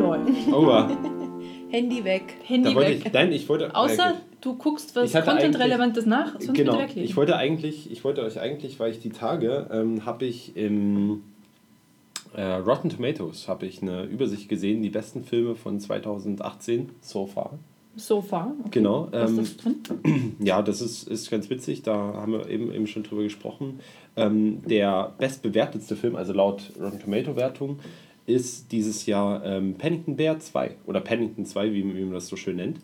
läuft. Aua. Handy weg. Handy weg. ich, nein, ich wollte. Außer äh, du guckst was Content-Relevantes nach, sonst genau. bitte weglegen. Ich wollte eigentlich, ich wollte euch eigentlich, weil ich die Tage ähm, habe ich im äh, Rotten Tomatoes habe ich eine Übersicht gesehen, die besten Filme von 2018 so far. so far. Okay. Genau. Was Ähm, ist das drin? ja, das ist, ist ganz witzig, da haben wir eben, eben schon drüber gesprochen. Ähm, der bestbewertetste Film, also laut Rotten Tomato Wertung, ist dieses Jahr ähm, Pennington Bear 2 oder Pennington 2, wie, wie man das so schön nennt.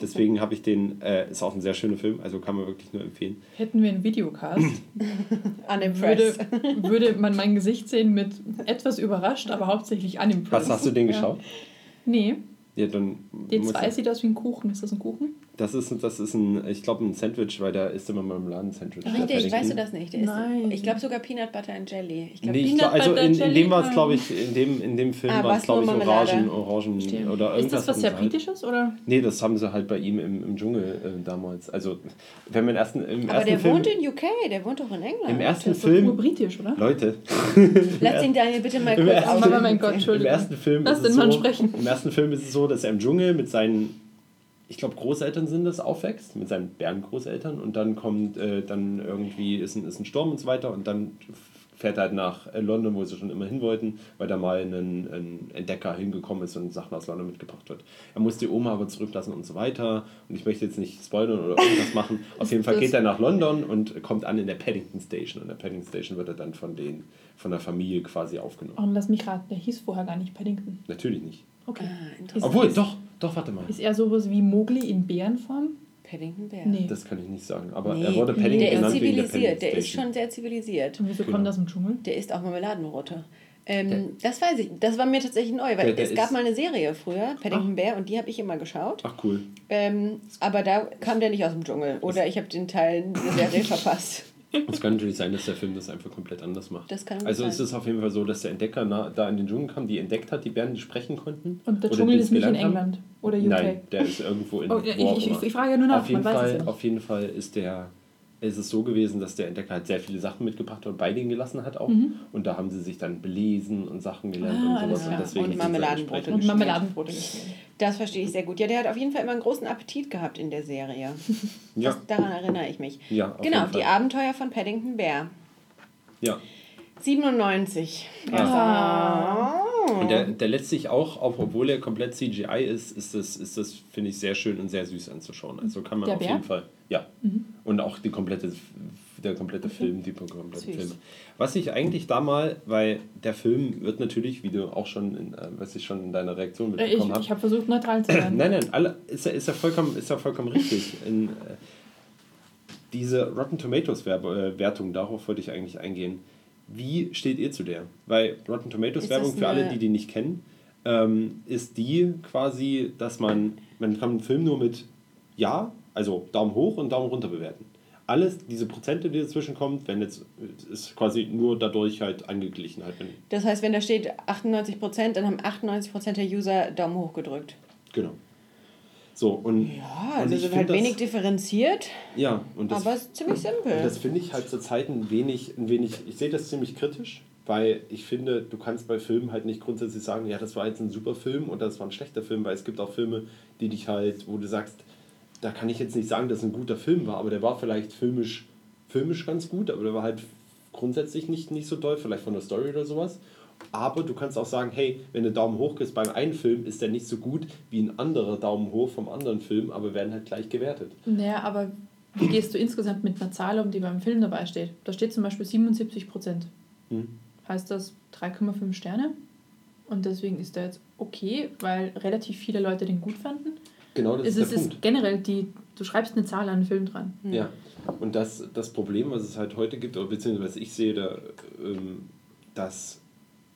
Deswegen habe ich den, äh, ist auch ein sehr schöner Film, also kann man wirklich nur empfehlen. Hätten wir einen Videocast, würde, Unimpressed. würde man mein Gesicht sehen mit etwas überrascht, aber hauptsächlich unimpressed. Was hast du den Ja. geschaut? Nee, Ja, dann muss- D2 sieht aus wie ein Kuchen. Ist das ein Kuchen? Das ist, das ist ein, ich glaube, ein Sandwich, weil da ist immer Marmeladen-Sandwich. der Richtig, Pennington. weißt du das nicht? Der Nein. Ist, ich glaube sogar Peanut Butter and Jelly. Ich glaub, Nee, ich glaub, also in, in Jelly? dem war es, glaube ich, in dem, in dem Film Ah, war es, glaube ich? Orangen, Orangen oder irgendwas. Ist das was sehr halt. britisches oder? Nee, das haben sie halt bei ihm im, im Dschungel äh, damals. Also, wenn man ersten, im Aber ersten der Film. wohnt in UK, der wohnt doch in England. Im ersten Das ist doch nur Film. britisch, oder? Leute, Lass den Daniel bitte mal Im kurz ersten- Aber aus. mein Gott, im Entschuldigung. ersten Film Lass den Mann so, sprechen. Im ersten Film ist es so, dass er im Dschungel mit seinen, ich glaube, Großeltern sind das, aufwächst, mit seinen Bärengroßeltern und dann kommt, äh, dann irgendwie ist ein, ist ein Sturm und so weiter und dann fährt er halt nach äh, London, wo sie schon immer hin wollten, weil da mal ein, ein Entdecker hingekommen ist und Sachen aus London mitgebracht wird. Er muss die Oma aber zurücklassen und so weiter und ich möchte jetzt nicht spoilern oder irgendwas machen. Auf jeden Fall geht er nach London und kommt an in der Paddington Station und in der Paddington Station wird er dann von den von der Familie quasi aufgenommen. Oh, lass mich raten, der hieß vorher gar nicht Paddington. Natürlich nicht. Okay. Ah, interessant. Ist, Obwohl, ist, doch, doch, warte mal. Ist er sowas wie Mowgli in Bärenform? Paddington Bear. Nee. Das kann ich nicht sagen. Aber Nee, er wurde Paddington der ist der zivilisiert, der Paddington ist schon sehr zivilisiert. Und wieso Genau. kommt das im Dschungel? Der isst auch Marmeladenrote. Ähm, Der- das weiß ich, das war mir tatsächlich neu, weil Der- der es gab ist- mal eine Serie früher, Paddington Bear, und die habe ich immer geschaut. Ach cool. Ähm, aber da kam der nicht aus dem Dschungel. Oder ich habe den Teil der Serie verpasst. Es kann natürlich sein, dass der Film das einfach komplett anders macht. Das kann also sein. es ist auf jeden Fall so, dass der Entdecker na, da in den Dschungel kam, die entdeckt hat, die Bären, die sprechen konnten. Und der oder Dschungel ist nicht in gelernt haben. England oder UK. Nein, der ist irgendwo in Oh, ich, ich, ich, frage ja nur nach, auf jeden man weiß es ja Fall, nicht. auf jeden Fall ist der ist es so gewesen, dass der Entdecker halt sehr viele Sachen mitgebracht hat und bei denen gelassen hat auch. Und da haben sie sich dann belesen und Sachen gelernt Mhm. Ah, und sowas. Und deswegen Und Marmeladenbrote. Und Marmeladenbrote. Das verstehe ich sehr gut. Ja, der hat auf jeden Fall immer einen großen Appetit gehabt in der Serie. Ja, Das, daran erinnere ich mich. Ja, auf genau, jeden Fall. die Abenteuer von Paddington Bear. ja. 97. Ah. Oh. Und der, der letztlich auch, auch obwohl er komplett CGI ist, ist das, ist das finde ich, sehr schön und sehr süß anzuschauen. Also kann man Der auf Bär? jeden Fall, ja. Und auch die komplette, der komplette Film, die kompletten. Filme. Was ich eigentlich da mal, weil der Film wird natürlich, wie du auch schon, in, äh, was ich schon in deiner Reaktion Äh, Ich, mitbekommen habe, ich habe versucht, neutral zu sein. Nein, nein, alle, ist, ja, ist, ja vollkommen, ist ja vollkommen richtig. In, äh, diese Rotten Tomatoes Werbe, äh, Wertung, darauf wollte ich eigentlich eingehen. Wie steht ihr zu der? Weil Rotten Tomatoes Ist Werbung für alle, die die nicht kennen, ähm, ist die quasi, dass man, man kann einen Film nur mit Ja, also Daumen hoch und Daumen runter bewerten. Alles, diese Prozente, die dazwischen kommt, wenn jetzt, ist quasi nur dadurch halt angeglichen. Halt, Das heißt, wenn da steht 98%, dann haben 98% der User Daumen hoch gedrückt. genau. So, und, Ja, und also ich sind halt das- wenig differenziert, ja, und das aber es ist ziemlich simpel. Und das finde ich halt zur Zeit ein wenig, ein wenig, ich sehe das ziemlich kritisch, weil ich finde, du kannst bei Filmen halt nicht grundsätzlich sagen, ja, das war jetzt ein super Film oder das war ein schlechter Film, weil es gibt auch Filme, die dich halt, wo du sagst, da kann ich jetzt nicht sagen, dass es ein guter Film war, aber der war vielleicht filmisch, filmisch ganz gut, aber der war halt grundsätzlich nicht, nicht so doll, vielleicht von der Story oder sowas. Aber du kannst auch sagen, hey, wenn du Daumen hoch gibst beim einen Film, ist der nicht so gut wie ein anderer Daumen hoch vom anderen Film, aber werden halt gleich gewertet. Naja, aber wie gehst du insgesamt mit einer Zahl um, die beim Film dabei steht? Da steht zum Beispiel 77 Prozent. Hm. Heißt das 3,5 Sterne? Und deswegen ist der jetzt okay, weil relativ viele Leute den gut fanden. Genau das Es ist ist, der ist Punkt. generell die, du schreibst eine Zahl an einen Film dran. Ja, und das, das Problem, was es halt heute gibt, oder beziehungsweise was ich sehe, da, ähm, dass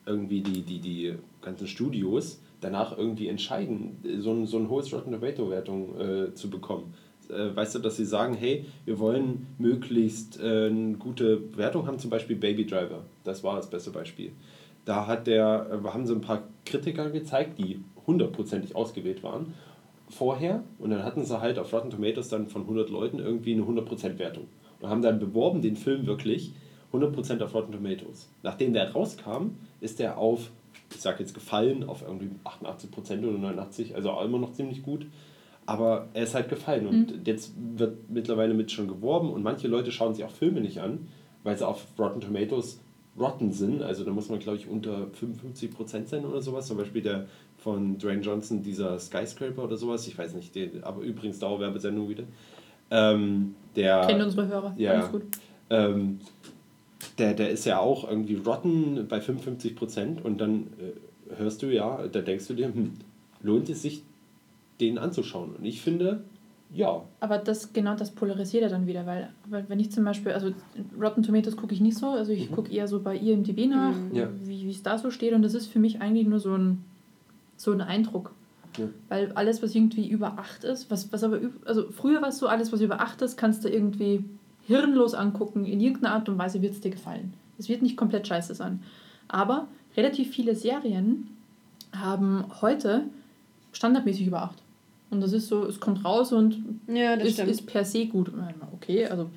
irgendwie die, die, die ganzen Studios danach irgendwie entscheiden, so ein, so ein hohes Rotten Tomato-Wertung äh, zu bekommen. Äh, weißt du, dass sie sagen, hey, wir wollen möglichst äh, eine gute Bewertung haben, zum Beispiel Baby Driver. Das war das beste Beispiel. Da hat der, äh, haben sie ein paar Kritiker gezeigt, die hundertprozentig ausgewählt waren vorher und dann hatten sie halt auf Rotten Tomatoes dann von 100 Leuten irgendwie eine 100% Wertung und haben dann beworben den Film wirklich 100% auf Rotten Tomatoes. Nachdem der rauskam, ist der auf ich sage jetzt gefallen, auf irgendwie 88% oder 89%, also auch immer noch ziemlich gut. Aber er ist halt gefallen und Mhm. jetzt wird mittlerweile mit schon geworben und manche Leute schauen sich auch Filme nicht an, weil sie auf Rotten Tomatoes rotten sind. Also da muss man, glaube ich, unter 55% sein oder sowas. Zum Beispiel der von Dwayne Johnson, dieser Skyscraper oder sowas. Ich weiß nicht, den, aber übrigens Dauerwerbesendung wieder. Ähm, der, Kennen unsere Hörer. ja. Alles gut. ähm, der, der ist ja auch irgendwie rotten bei 55% und dann äh, hörst du ja, da denkst du dir, hm, lohnt es sich, den anzuschauen? Und ich finde, ja. Aber das genau das polarisiert ja dann wieder, weil, weil wenn ich zum Beispiel, also Rotten Tomatoes gucke ich nicht so, also ich Mhm. gucke eher so bei IMDb nach, Ja. wie wie es da so steht und das ist für mich eigentlich nur so ein, so ein Eindruck. Ja. Weil alles, was irgendwie über 8 ist, was, was aber, also früher war es so, alles, was über 8 ist, kannst du irgendwie hirnlos angucken, in irgendeiner Art und Weise wird es dir gefallen. Es wird nicht komplett scheiße sein. Aber relativ viele Serien haben heute standardmäßig über 8. Und das ist so, es kommt raus und Ja, ist, stimmt. ist per se gut. Okay, also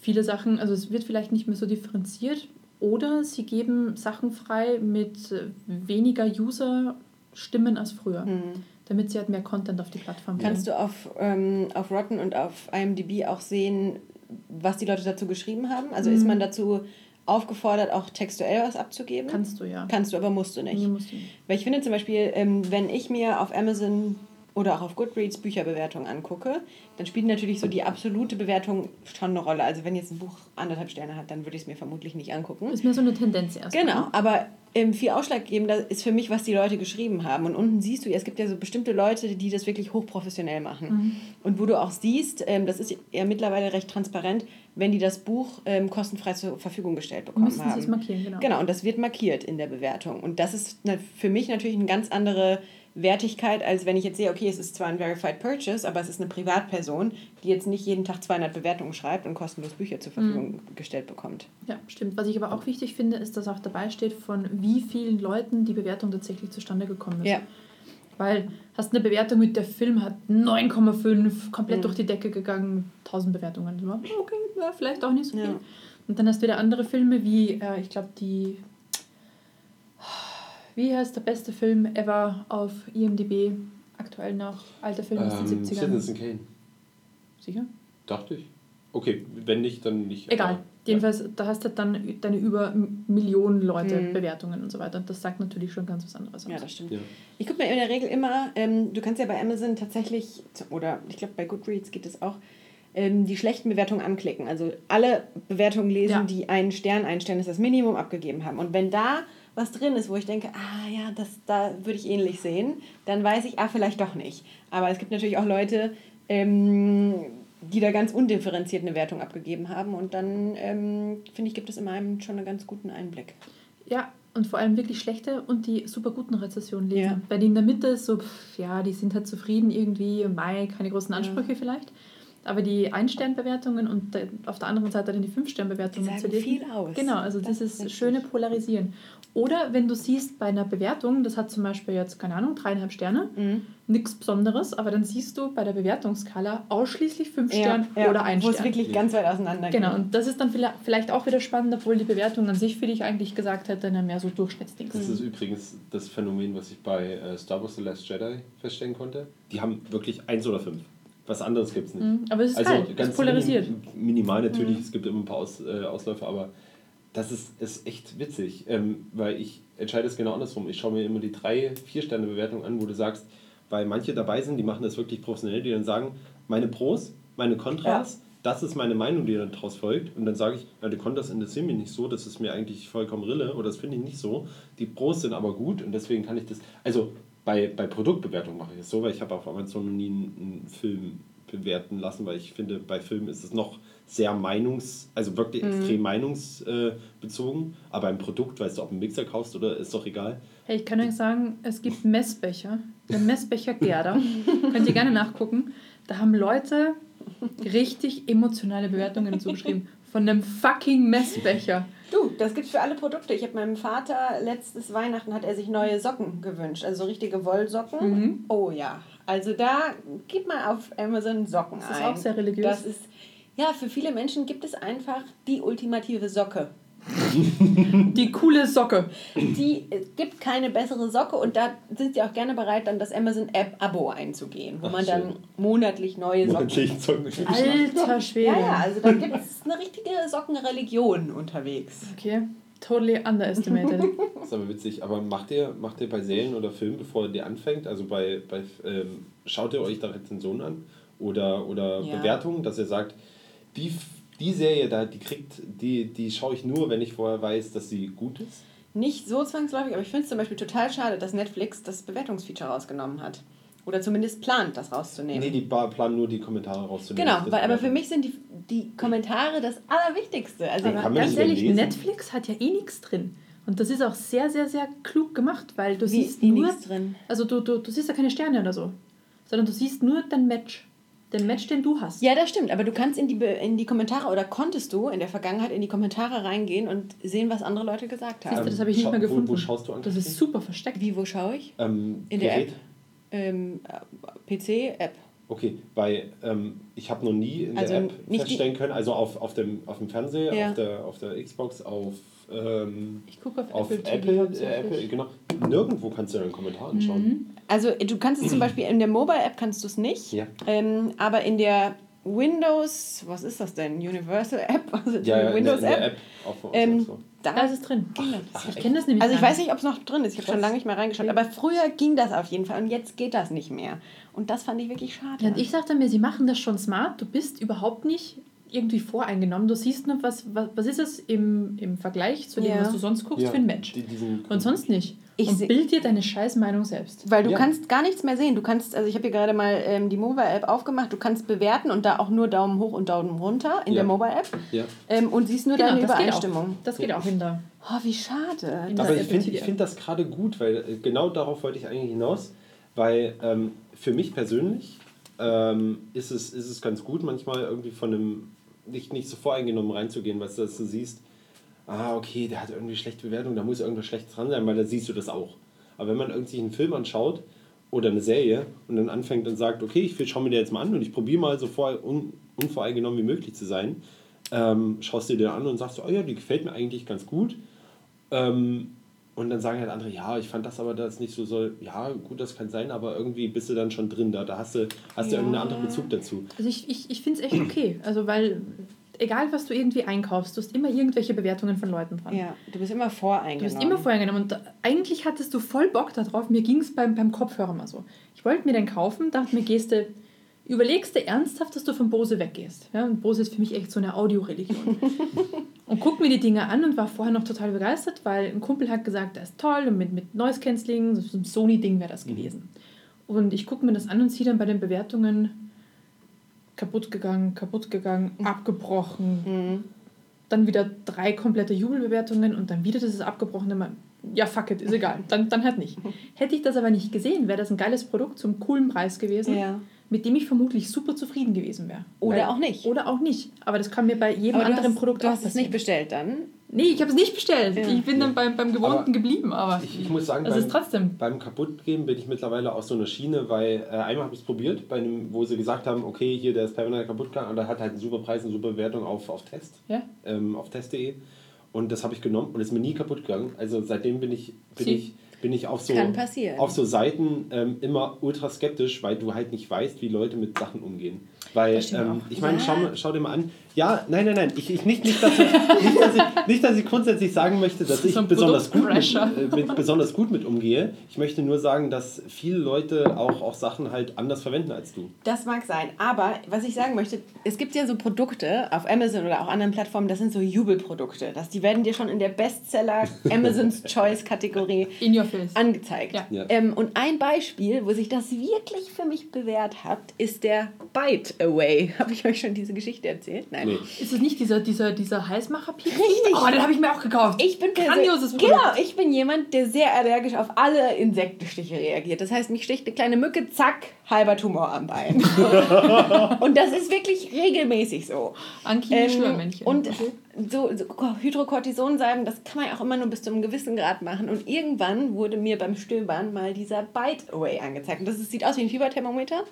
viele Sachen, also es wird vielleicht nicht mehr so differenziert oder sie geben Sachen frei mit äh, weniger User-Stimmen als früher, Hm. damit sie halt mehr Content auf die Plattform bringen. Kannst du auf, ähm, auf Rotten und auf IMDb auch sehen, was die Leute dazu geschrieben haben? Also ist Mhm. man dazu aufgefordert, auch textuell was abzugeben? Kannst du ja. Kannst du, aber musst du nicht. Nee, musst du nicht. Weil ich finde zum Beispiel, ähm, wenn ich mir auf Amazon oder auch auf Goodreads Bücherbewertungen angucke, dann spielt natürlich so die absolute Bewertung schon eine Rolle. Also wenn jetzt ein Buch anderthalb Sterne hat, dann würde ich es mir vermutlich nicht angucken. Ist mir so eine Tendenz erst. Genau, aber ähm, viel ausschlaggebender ist für mich, was die Leute geschrieben haben. Und unten siehst du, es gibt ja so bestimmte Leute, die das wirklich hochprofessionell machen. Mhm. Und wo du auch siehst, ähm, das ist ja mittlerweile recht transparent, wenn die das Buch ähm, kostenfrei zur Verfügung gestellt bekommen Müssen sie haben. es markieren, genau. Genau, und das wird markiert in der Bewertung. Und das ist na- für mich natürlich eine ganz andere Wertigkeit, als wenn ich jetzt sehe, okay, es ist zwar ein Verified Purchase, aber es ist eine Privatperson, die jetzt nicht jeden Tag 200 Bewertungen schreibt und kostenlos Bücher zur Verfügung gestellt bekommt. Ja, stimmt. Was ich aber auch wichtig finde, ist, dass auch dabei steht, von wie vielen Leuten die Bewertung tatsächlich zustande gekommen ist. Ja. Weil hast eine Bewertung mit der Film hat 9,5, komplett Mhm. durch die Decke gegangen, 1000 Bewertungen. Okay, ja, vielleicht auch nicht so viel. Ja. Und dann hast du wieder andere Filme wie, äh, ich glaube, die. Wie heißt der beste Film ever auf IMDb? Aktuell noch. Alter Film aus den Ähm, 70ern. Citizen Kane. Sicher? Dachte ich. Okay, wenn nicht, dann nicht. Egal. aber- Jedenfalls, da hast du dann deine über Millionen Leute Mhm. Bewertungen und so weiter. Und das sagt natürlich schon ganz was anderes aus. Ja, das stimmt. Ja. Ich gucke mir in der Regel immer, ähm, du kannst ja bei Amazon tatsächlich, oder ich glaube bei Goodreads geht es auch, ähm, die schlechten Bewertungen anklicken. Also alle Bewertungen lesen, Ja. die einen Stern, ein Stern ist das Minimum, abgegeben haben. Und wenn da was drin ist, wo ich denke, ah ja, das, da würde ich ähnlich sehen, dann weiß ich, ah, vielleicht doch nicht. Aber es gibt natürlich auch Leute, ähm, die da ganz undifferenziert eine Wertung abgegeben haben. Und dann, ähm, finde ich, gibt es immer einem schon einen ganz guten Einblick. Ja, und vor allem wirklich schlechte und die super guten Rezessionen lesen. Ja. Bei denen in der Mitte ist so, pff, ja, die sind halt zufrieden irgendwie, Mai, keine großen Ansprüche vielleicht. Aber die Ein-Stern-Bewertungen und auf der anderen Seite dann die Fünf-Stern-Bewertungen zu lesen. viel aus. Genau, also Das dieses schöne Polarisieren. Oder wenn du siehst bei einer Bewertung, das hat zum Beispiel jetzt, keine Ahnung, dreieinhalb Sterne, Mhm. nichts Besonderes, aber dann siehst du bei der Bewertungsskala ausschließlich fünf Stern ja, oder ein Wo es Stern. wirklich ganz weit auseinander Genau, und das ist dann vielleicht- auch wieder spannend, obwohl die Bewertung an sich für dich eigentlich gesagt hätte, na mehr so Durchschnittsdings. Das ist übrigens das Phänomen, was ich bei äh, Star Wars The Last Jedi feststellen konnte. Die haben wirklich eins oder fünf. Was anderes gibt es nicht. Mhm, Aber es ist also es ganz ist polarisiert. minim- minimal natürlich, es gibt immer ein paar Aus, äh, Ausläufer, aber das ist, ist echt witzig, ähm, weil ich entscheide es genau andersrum. Ich schaue mir immer die drei, vier Sterne Bewertung an, wo du sagst, weil manche dabei sind, die machen das wirklich professionell, die dann sagen, meine Pros, meine Kontras, das ist meine Meinung, die dann daraus folgt. Und dann sage ich, ja, die Kontras interessieren mich nicht so, das ist mir eigentlich vollkommen Rille oder das finde ich nicht so. Die Pros sind aber gut und deswegen kann ich das, also bei, bei Produktbewertung mache ich es so, weil ich habe auf Amazon noch nie einen, einen Film bewerten lassen, weil ich finde, bei Filmen ist es noch sehr meinungs-, also wirklich extrem meinungsbezogen. Aber ein Produkt, weißt du, ob du einen Mixer kaufst oder ist doch egal. Hey, ich kann euch sagen, es gibt Messbecher. Der Messbecher Gerda. Könnt ihr gerne nachgucken. Da haben Leute richtig emotionale Bewertungen dazu geschrieben. Von einem fucking Messbecher. Du, das gibt's für alle Produkte. Ich habe meinem Vater letztes Weihnachten hat er sich neue Socken gewünscht, also so richtige Wollsocken. Mhm. Oh ja, also da gib mal auf Amazon Socken Das ist ein. auch sehr religiös. Das ist ja für viele Menschen gibt es einfach die ultimative Socke. Die coole Socke. Die, es gibt keine bessere Socke und da sind sie auch gerne bereit, dann das Amazon App Abo einzugehen, wo Ach, man schön. dann monatlich neue Socken. Monatlichen Zocken. Alter Schwede. Ja, ja, also da gibt es eine richtige Sockenreligion unterwegs. Okay, totally underestimated. Das ist aber witzig. Aber macht ihr, macht ihr bei Serien oder Filmen, bevor ihr die anfängt, also bei, bei ähm, schaut ihr euch da Rezensionen an oder, oder Ja. Bewertungen, dass ihr sagt, die, die Serie da, die kriegt, die, die schaue ich nur, wenn ich vorher weiß, dass sie gut ist? Nicht so zwangsläufig, aber ich finde es zum Beispiel total schade, dass Netflix das Bewertungsfeature rausgenommen hat. Oder zumindest plant, das rauszunehmen. Nee, die planen nur die Kommentare rauszunehmen. genau, weil, aber für mich sind die, die Kommentare das Allerwichtigste. Also Aber ganz ehrlich, lesen? Netflix hat ja eh nichts drin. Und das ist auch sehr, sehr, sehr klug gemacht, weil du Wie siehst eh nur. nichts drin? Also du, du, du siehst ja keine Sterne oder so. Sondern du siehst nur dein Match. Den Match, den du hast. Ja, das stimmt, aber du kannst in die, in die Kommentare oder konntest du in der Vergangenheit in die Kommentare reingehen und sehen, was andere Leute gesagt Siehst du, haben. das habe ich nicht schau- mehr wo- gefunden. wo schaust du an, Das ist super versteckt. Wie, wo schaue ich? Ähm, In der Gerät? App? Ähm, äh, PC-App. Okay, weil ähm, ich habe noch nie in Also der App nicht feststellen können, also auf, auf, dem, auf dem Fernseher, Ja. auf, der, auf der Xbox, auf, ähm, Ich gucke auf, auf Apple, Apple, TV äh, hauptsächlich. Apple, genau. Nirgendwo kannst du deinen Kommentar anschauen. Mhm. Also du kannst es zum Beispiel in der Mobile-App kannst du es nicht, Ja. ähm, aber in der Windows, was ist das denn? Universal-App? Also die Ja, Windows-App? App. Auf, Ähm, so. Da da ist es drin. das. Ach, ich kenne das nämlich Also ich weiß nicht, ob es noch drin ist. Ich habe schon lange nicht mehr reingeschaut. Aber früher ging das auf jeden Fall und jetzt geht das nicht mehr. Und das fand ich wirklich schade. Ja, und ich sagte mir, sie machen das schon smart. Du bist überhaupt nicht irgendwie voreingenommen. Du siehst nur, was, was, was ist es im, im Vergleich zu dem, Ja. was du sonst guckst Ja, für ein Match. die- Und sonst nicht. Ich und bild dir deine scheiß Meinung selbst. Weil du Ja. kannst gar nichts mehr sehen. Du kannst, also ich habe hier gerade mal ähm, die Mobile-App aufgemacht. Du kannst bewerten und da auch nur Daumen hoch und Daumen runter in Ja. der Mobile-App Ja. ähm, und siehst nur deine Genau, das geht auch. Übereinstimmung. Das geht auch in der. Oh, wie schade. Aber ich finde ich find das gerade gut, weil äh, genau darauf wollte ich eigentlich hinaus, weil ähm, für mich persönlich ähm, ist, es, ist es ganz gut, manchmal irgendwie von einem nicht, nicht so voreingenommen reinzugehen, weißt du, dass du siehst, ah, okay, der hat irgendwie schlechte Bewertung, da muss irgendwas Schlechtes dran sein, weil da siehst du das auch. Aber wenn man irgendwie einen Film anschaut oder eine Serie und dann anfängt und sagt, okay, ich schaue mir den jetzt mal an und ich probiere mal so vor, un, unvoreingenommen wie möglich zu sein, ähm, schaust dir den an und sagst, oh ja, die gefällt mir eigentlich ganz gut. Ähm, und dann sagen halt andere, ja, ich fand das aber das nicht so soll. Ja, gut, das kann sein, aber irgendwie bist du dann schon drin da. Da hast du, hast du Ja. irgendeinen anderen Bezug dazu. Also ich, ich, ich finde es echt okay. Also weil, egal was du irgendwie einkaufst, du hast immer irgendwelche Bewertungen von Leuten dran. Ja, du bist immer Du voreingenommen. hast immer voreingenommen. Und eigentlich hattest du voll Bock darauf. Mir ging es beim, beim Kopfhörer mal so. Ich wollte mir den kaufen, dachte mir, gehst du, überlegst du ernsthaft, dass du von Bose weggehst. Ja, und Bose ist für mich echt so eine Audioreligion. und guck mir die Dinge an und war vorher noch total begeistert, weil ein Kumpel hat gesagt, das ist toll und mit, mit Noise Cancelling, so ein Sony-Ding wäre das gewesen. Und ich gucke mir das an und ziehe dann bei den Bewertungen kaputt gegangen, kaputt gegangen, abgebrochen, Mhm. dann wieder drei komplette Jubelbewertungen und dann wieder dieses abgebrochene Mal. Ja, fuck it, ist egal. Dann, dann halt nicht. Hätte ich das aber nicht gesehen, wäre das ein geiles Produkt zum coolen Preis gewesen, Ja. Mit dem ich vermutlich super zufrieden gewesen wäre. Oder Weil- auch nicht. Oder auch nicht. Aber das kann mir bei jedem anderen hast, Produkt du hast es nicht bestellt dann. Nee, ich habe es nicht bestellt. Ja. Ich bin dann beim, beim Gewohnten Aber geblieben, aber Ich, ich muss sagen, es ist trotzdem. beim Kaputtgehen bin ich mittlerweile aus so einer Schiene, weil äh, einmal habe ich es probiert, bei einem, wo sie gesagt haben, okay, hier der ist permanent kaputt gegangen, und der hat halt einen super Preis, eine super Bewertung auf, auf Test, Ja? ähm, auf test.de. Und das habe ich genommen und ist mir nie kaputt gegangen. Also seitdem bin ich, bin Sie- ich, bin ich auf so, auf so Seiten ähm, immer ultra skeptisch, weil du halt nicht weißt, wie Leute mit Sachen umgehen. Weil, ähm, ich meine, Ja. schau, mal- schau dir mal an. Ja, nein, nein, nein. Ich, ich, nicht, nicht, dass ich, nicht, dass ich, nicht, dass ich grundsätzlich sagen möchte, dass ich besonders gut, mit, äh, mit, besonders gut mit umgehe. Ich möchte nur sagen, dass viele Leute auch, auch Sachen halt anders verwenden als du. Das mag sein, aber was ich sagen möchte, es gibt ja so Produkte auf Amazon oder auch anderen Plattformen, das sind so Jubelprodukte. Das, die werden dir schon in der Bestseller Amazon's Choice Kategorie In your angezeigt. Ja. Ja. Ähm, und ein Beispiel, wo sich das wirklich für mich bewährt hat, ist der Bite Away. Habe ich euch schon diese Geschichte erzählt? Nein. Nee. Ist es nicht dieser, dieser, dieser heißmacher Richtig. Oh, den habe ich mir auch gekauft. Ich bin Grandioses Produkt. Genau, ich bin jemand, der sehr allergisch auf alle Insektenstiche reagiert. Das heißt, mich sticht eine kleine Mücke, zack, halber Tumor am Bein. und das ist wirklich regelmäßig so. Anki Ähm, Schwörmännchen. und so, so Hydrocortisonsalben, das kann man ja auch immer nur bis zu einem gewissen Grad machen. Und irgendwann wurde mir beim Stöbern mal dieser Bite Away angezeigt. Und das ist, sieht aus wie ein Fieberthermometer.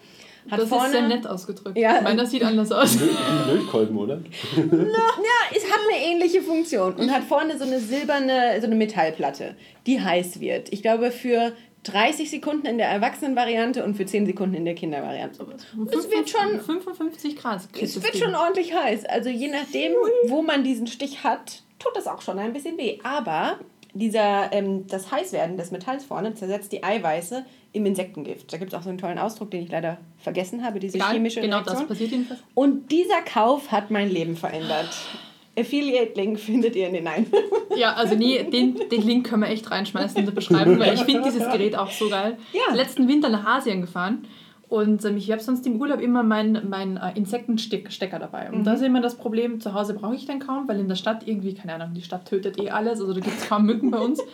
Hat das vorne, ist sehr nett ausgedrückt. Ja. Meiner sieht anders aus. Wie Lötkolben, oder? Ja, es hat eine ähnliche Funktion und hat vorne so eine silberne, so eine Metallplatte, die heiß wird. Ich glaube für 30 Sekunden in der Erwachsenenvariante und für 10 Sekunden in der Kindervariante. Es wird schon, 55 Grad. es das wird schon ordentlich heiß. Also je nachdem, wo man diesen Stich hat, tut es auch schon ein bisschen weh. Aber dieser, ähm, das Heißwerden des Metalls vorne zersetzt die Eiweiße im Insektengift. Da gibt es auch so einen tollen Ausdruck, den ich leider vergessen habe, diese Egal, chemische genau Reaktion. das passiert jedenfalls. Und dieser Kauf hat mein Leben verändert. Affiliate-Link findet ihr in den Einführungen. Ja, also nee, den, den Link können wir echt reinschmeißen in der Beschreibung, weil ich finde dieses Gerät auch so geil. Ja. Letzten Winter nach Asien gefahren und ähm, ich habe sonst im Urlaub immer meinen mein, äh, Insektenstecker dabei. Und da ist immer das Problem, zu Hause brauche ich den kaum, weil in der Stadt irgendwie, keine Ahnung, die Stadt tötet eh alles, also da gibt es kaum Mücken bei uns.